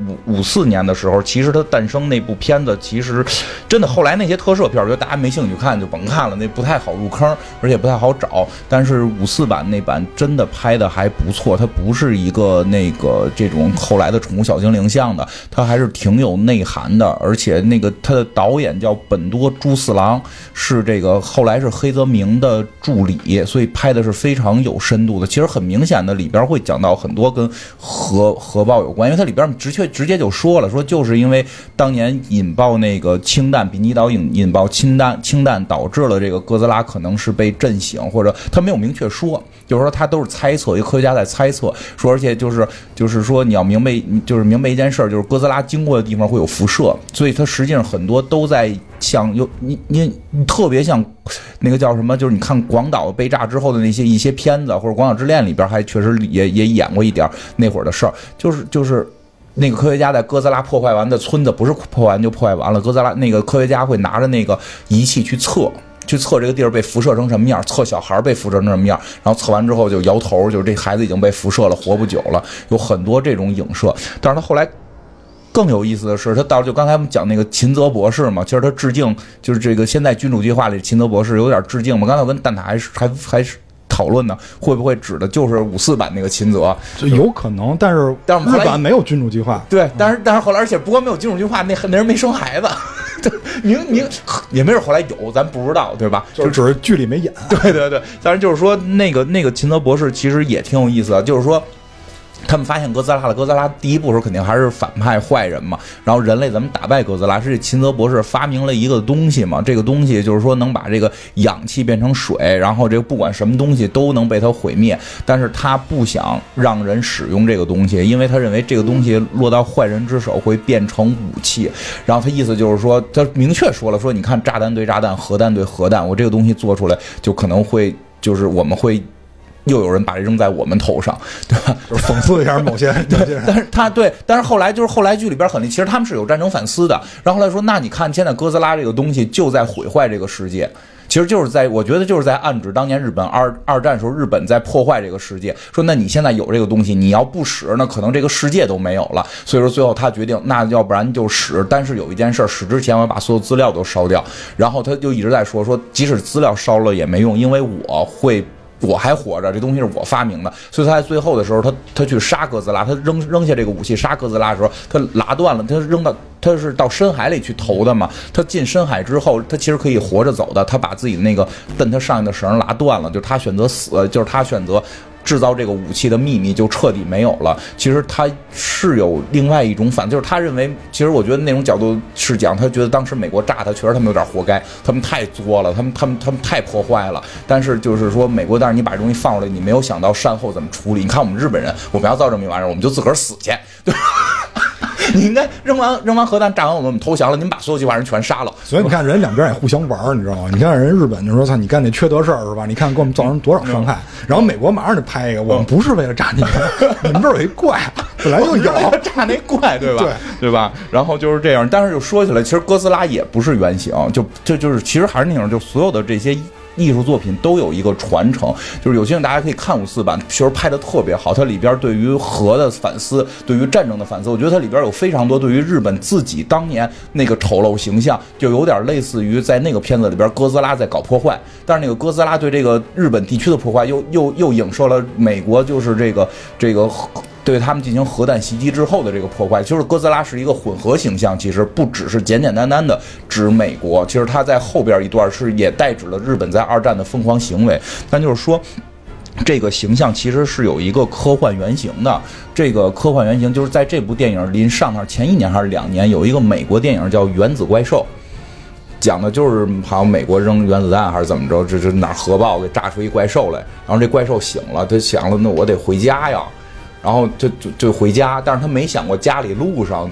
五。五四年的时候，其实它诞生那部片子，其实真的后来那些特摄片，我觉得大家没兴趣看就甭看了，那不太好入坑，而且不太好找。但是五四版那版真的拍的还不错，它不是一个那个这种后来的宠物小精灵像的，它还是挺有内涵的。而且那个它的导演叫本多朱四郎，是这个后来是黑泽明的助理，所以拍的是非常有深度的。其实很明显的里边会讲到很多跟核核爆有关，因为它里边直确直接就说了，说就是因为当年引爆那个氢弹，比尼岛引引爆氢弹，氢弹导致了这个哥斯拉可能是被震醒，或者他没有明确说，就是说他都是猜测，一科学家在猜测说，而且就是就是说你要明白，就是明白一件事，就是哥斯拉经过的地方会有辐射，所以它实际上很多都在像有你你你特别像那个叫什么，就是你看广岛被炸之后的那些一些片子，或者《广岛之恋》里边还确实也也演过一点那会儿的事儿，就是就是。那个科学家在哥斯拉破坏完的村子，不是破坏完就破坏完了。哥斯拉那个科学家会拿着那个仪器去测，去测这个地儿被辐射成什么样，测小孩被辐射成什么样，然后测完之后就摇头，就是这孩子已经被辐射了，活不久了。有很多这种影射，但是他后来更有意思的是，他到就刚才我们讲那个秦泽博士嘛，其实他致敬就是这个现在君主计划里秦泽博士有点致敬嘛。刚才我跟蛋挞还是还还是。讨论呢，会不会指的就是五四版那个秦泽？就有可能，但是但是日版没有君主计划。对，但是但是后来，而且不光没有君主计划，那那人没生孩子，(laughs) 明明也没准后来有，咱不知道，对吧？就只是剧里没演。(laughs) 对对对，但是就是说那个那个秦泽博士其实也挺有意思的，就是说。他们发现哥斯拉了，哥斯拉第一步时候肯定还是反派坏人嘛，然后人类怎么打败哥斯拉？是秦泽博士发明了一个东西嘛？这个东西就是说能把这个氧气变成水，然后这个不管什么东西都能被它毁灭，但是他不想让人使用这个东西，因为他认为这个东西落到坏人之手会变成武器。然后他意思就是说，他明确说了，说你看炸弹对炸弹，核弹对核弹，我这个东西做出来就可能会就是我们会。又有人把这扔在我们头上，(laughs) 对吧？就是讽刺一下某些人。(laughs) 但是他对，但是后来就是后来剧里边很，其实他们是有战争反思的。然后后来说，那你看现在哥斯拉这个东西就在毁坏这个世界，其实就是在我觉得就是在暗指当年日本二二战时候日本在破坏这个世界。说那你现在有这个东西，你要不使，那可能这个世界都没有了。所以说最后他决定，那要不然就使。但是有一件事，使之前我要把所有资料都烧掉。然后他就一直在说，说即使资料烧了也没用，因为我会。我还活着，这东西是我发明的，所以他在最后的时候，他他去杀哥斯拉，他扔扔下这个武器杀哥斯拉的时候，他拉断了，他扔到他是到深海里去投的嘛，他进深海之后，他其实可以活着走的，他把自己的那个蹬他上面的绳拉断了，就是他选择死，就是他选择。制造这个武器的秘密就彻底没有了。其实他是有另外一种反，就是他认为，其实我觉得那种角度是讲，他觉得当时美国炸他，确实他们有点活该，他们太作了，他们他们他们太破坏了。但是就是说，美国，但是你把这东西放出来，你没有想到善后怎么处理。你看我们日本人，我们要造这么一玩意儿，我们就自个儿死去，对吧？你应该扔完扔完核弹炸完我们投降了，你们把所有计划人全杀了。所以 (laughs) 你看人两边也互相玩你知道吗？你看人日本就说：“操，你干那缺德事儿是吧？你看给我们造成多少伤害。”然后美国马上就拍一个：“我们不是为了炸你们，(laughs) 你们这儿有一怪，本来就有炸那怪，对吧？对对吧？然后就是这样。但是就说起来，其实哥斯拉也不是原型，就就就是其实还是那种，就所有的这些。艺术作品都有一个传承，就是有些人大家可以看五四版，其实拍的特别好。它里边对于核的反思，对于战争的反思，我觉得它里边有非常多对于日本自己当年那个丑陋形象，就有点类似于在那个片子里边哥斯拉在搞破坏，但是那个哥斯拉对这个日本地区的破坏，又又又影射了美国，就是这个这个。对他们进行核弹袭击之后的这个破坏，就是哥斯拉是一个混合形象，其实不只是简简单单的指美国，其实它在后边一段是也代指了日本在二战的疯狂行为。但就是说，这个形象其实是有一个科幻原型的。这个科幻原型就是在这部电影临上面前一年还是两年，有一个美国电影叫《原子怪兽》，讲的就是好像美国扔原子弹还是怎么着，这这哪核爆给炸出一怪兽来，然后这怪兽醒了，他想了，那我得回家呀。然后就就就回家，但是他没想过家里路上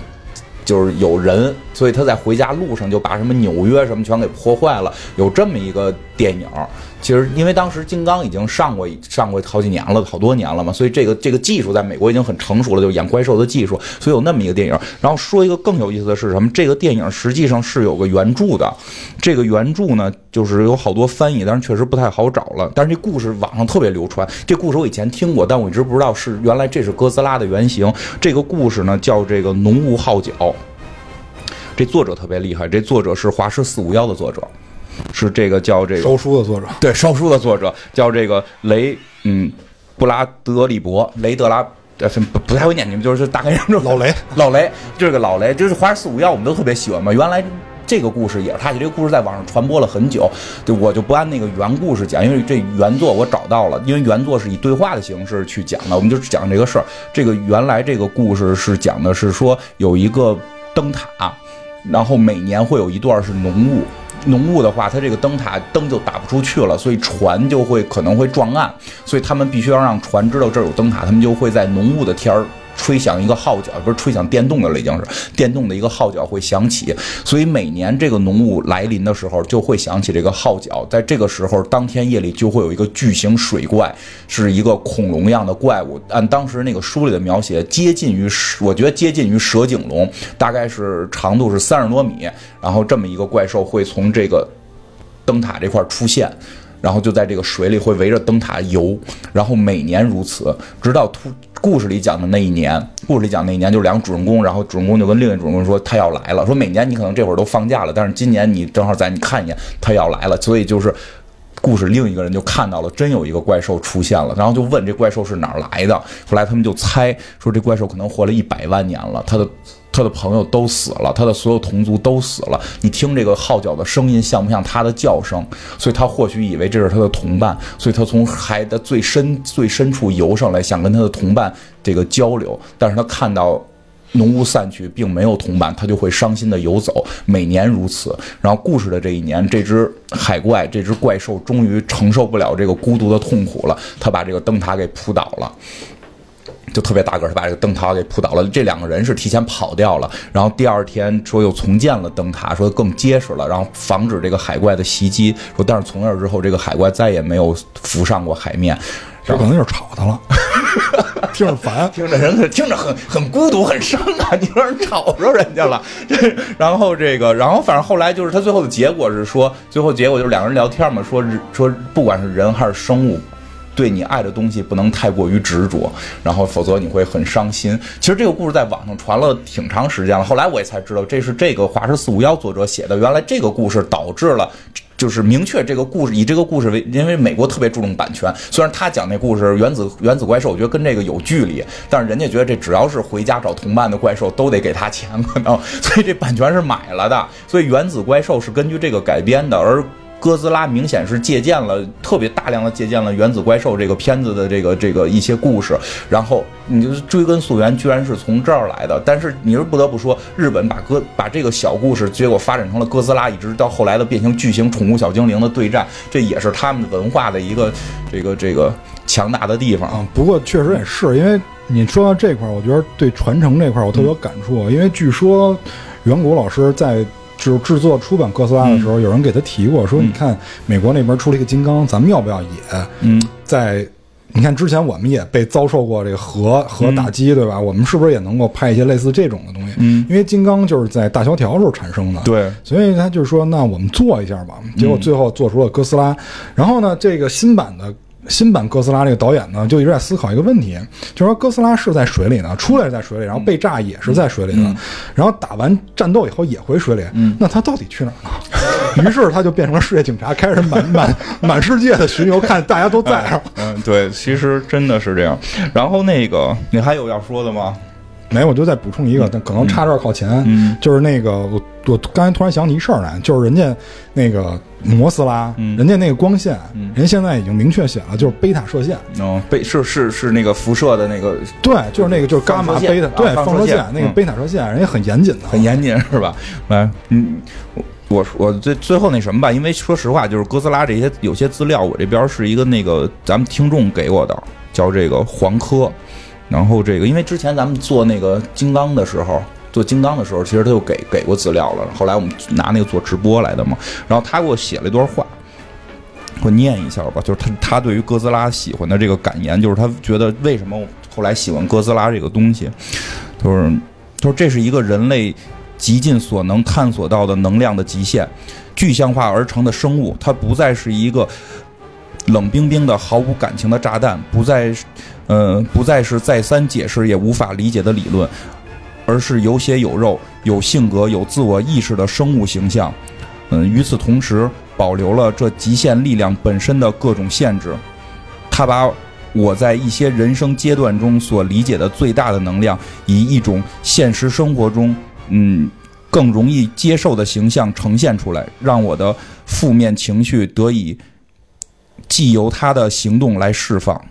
就是有人，所以他在回家路上就把什么纽约什么全给破坏了，有这么一个电影。其实，因为当时金刚已经上过上过好几年了，好多年了嘛，所以这个这个技术在美国已经很成熟了，就演怪兽的技术，所以有那么一个电影。然后说一个更有意思的是什么？这个电影实际上是有个原著的，这个原著呢，就是有好多翻译，但是确实不太好找了。但是这故事网上特别流传，这故事我以前听过，但我一直不知道是原来这是哥斯拉的原型。这个故事呢叫这个浓雾号角，这作者特别厉害，这作者是华氏四五幺的作者。是这个叫这个烧书的作者，(laughs) 对烧书的作者叫这个雷嗯布拉德利伯雷德拉呃不不太会念，你们就是大概认老雷 (laughs) 老雷这个老雷就是华氏四五幺，我们都特别喜欢嘛。原来这个故事也是他写，这个故事在网上传播了很久，就我就不按那个原故事讲，因为这原作我找到了，因为原作是以对话的形式去讲的，我们就讲这个事儿。这个原来这个故事是讲的是说有一个灯塔，然后每年会有一段是浓雾。浓雾的话，它这个灯塔灯就打不出去了，所以船就会可能会撞岸，所以他们必须要让船知道这儿有灯塔，他们就会在浓雾的天儿。吹响一个号角，不是吹响电动的了，已经是电动的一个号角会响起，所以每年这个浓雾来临的时候，就会响起这个号角。在这个时候，当天夜里就会有一个巨型水怪，是一个恐龙样的怪物。按当时那个书里的描写，接近于，我觉得接近于蛇颈龙，大概是长度是三十多米，然后这么一个怪兽会从这个灯塔这块出现。然后就在这个水里会围着灯塔游，然后每年如此，直到突故事里讲的那一年，故事里讲那一年就是两个主人公，然后主人公就跟另一个主人公说他要来了，说每年你可能这会儿都放假了，但是今年你正好在，你看一眼他要来了，所以就是故事另一个人就看到了真有一个怪兽出现了，然后就问这怪兽是哪儿来的，后来他们就猜说这怪兽可能活了一百万年了，他的。他的朋友都死了，他的所有同族都死了。你听这个号角的声音像不像他的叫声？所以他或许以为这是他的同伴，所以他从海的最深最深处游上来，想跟他的同伴这个交流。但是他看到浓雾散去，并没有同伴，他就会伤心的游走。每年如此。然后故事的这一年，这只海怪，这只怪兽终于承受不了这个孤独的痛苦了，他把这个灯塔给扑倒了。就特别大个，他把这个灯塔给扑倒了。这两个人是提前跑掉了，然后第二天说又重建了灯塔，说更结实了，然后防止这个海怪的袭击。说但是从那之后，这个海怪再也没有浮上过海面。这可能就是吵他了，(laughs) 听着烦，听着人听着很很孤独很伤感。你说人吵着人家了，(laughs) 然后这个，然后反正后来就是他最后的结果是说，最后结果就是两个人聊天嘛，说说不管是人还是生物。对你爱的东西不能太过于执着，然后否则你会很伤心。其实这个故事在网上传了挺长时间了，后来我也才知道这是这个华氏四五幺作者写的。原来这个故事导致了，就是明确这个故事以这个故事为，因为美国特别注重版权。虽然他讲那故事原子原子怪兽，我觉得跟这个有距离，但是人家觉得这只要是回家找同伴的怪兽都得给他钱，可能所以这版权是买了的。所以原子怪兽是根据这个改编的，而。哥斯拉明显是借鉴了特别大量的借鉴了《原子怪兽》这个片子的这个这个一些故事，然后你就追根溯源，居然是从这儿来的。但是你是不得不说，日本把哥把这个小故事，结果发展成了哥斯拉，一直到后来的变形巨型宠物小精灵的对战，这也是他们文化的一个这个这个强大的地方啊。不过确实也是，因为你说到这块儿，我觉得对传承这块儿我特别有感触，因为据说远古老师在。就是制作出版哥斯拉的时候，有人给他提过，说你看美国那边出了一个金刚，咱们要不要也？嗯，在你看之前我们也被遭受过这个核核打击，对吧？我们是不是也能够拍一些类似这种的东西？嗯，因为金刚就是在大萧条时候产生的，对，所以他就是说，那我们做一下吧。结果最后做出了哥斯拉，然后呢，这个新版的。新版哥斯拉这个导演呢，就一直在思考一个问题，就是说哥斯拉是在水里呢，出来是在水里，然后被炸也是在水里的，然后打完战斗以后也回水里，那他到底去哪儿了？(laughs) 于是他就变成了世界警察，开始满满 (laughs) 满世界的巡游，看大家都在。嗯，对，其实真的是这样。然后那个，你还有要说的吗？没，我就再补充一个，但可能差这儿靠前，就是那个我我刚才突然想起一事儿来，就是人家那个摩斯拉，人家那个光线，人现在已经明确写了，就是贝塔射线。哦，贝是是是那个辐射的那个，对，就是那个就是伽马贝塔，对，放射线那个贝塔射线，人家很严谨的，很严谨是吧？来，嗯，我我最最后那什么吧，因为说实话，就是哥斯拉这些有些资料，我这边是一个那个咱们听众给我的，叫这个黄科。然后这个，因为之前咱们做那个金刚的时候，做金刚的时候，其实他就给给过资料了。后来我们拿那个做直播来的嘛。然后他给我写了一段话，我念一下吧，就是他他对于哥斯拉喜欢的这个感言，就是他觉得为什么后来喜欢哥斯拉这个东西，就是他说这是一个人类极尽所能探索到的能量的极限，具象化而成的生物，它不再是一个冷冰冰的毫无感情的炸弹，不再。嗯，不再是再三解释也无法理解的理论，而是有血有肉、有性格、有自我意识的生物形象。嗯，与此同时，保留了这极限力量本身的各种限制。他把我在一些人生阶段中所理解的最大的能量，以一种现实生活中嗯更容易接受的形象呈现出来，让我的负面情绪得以既由他的行动来释放。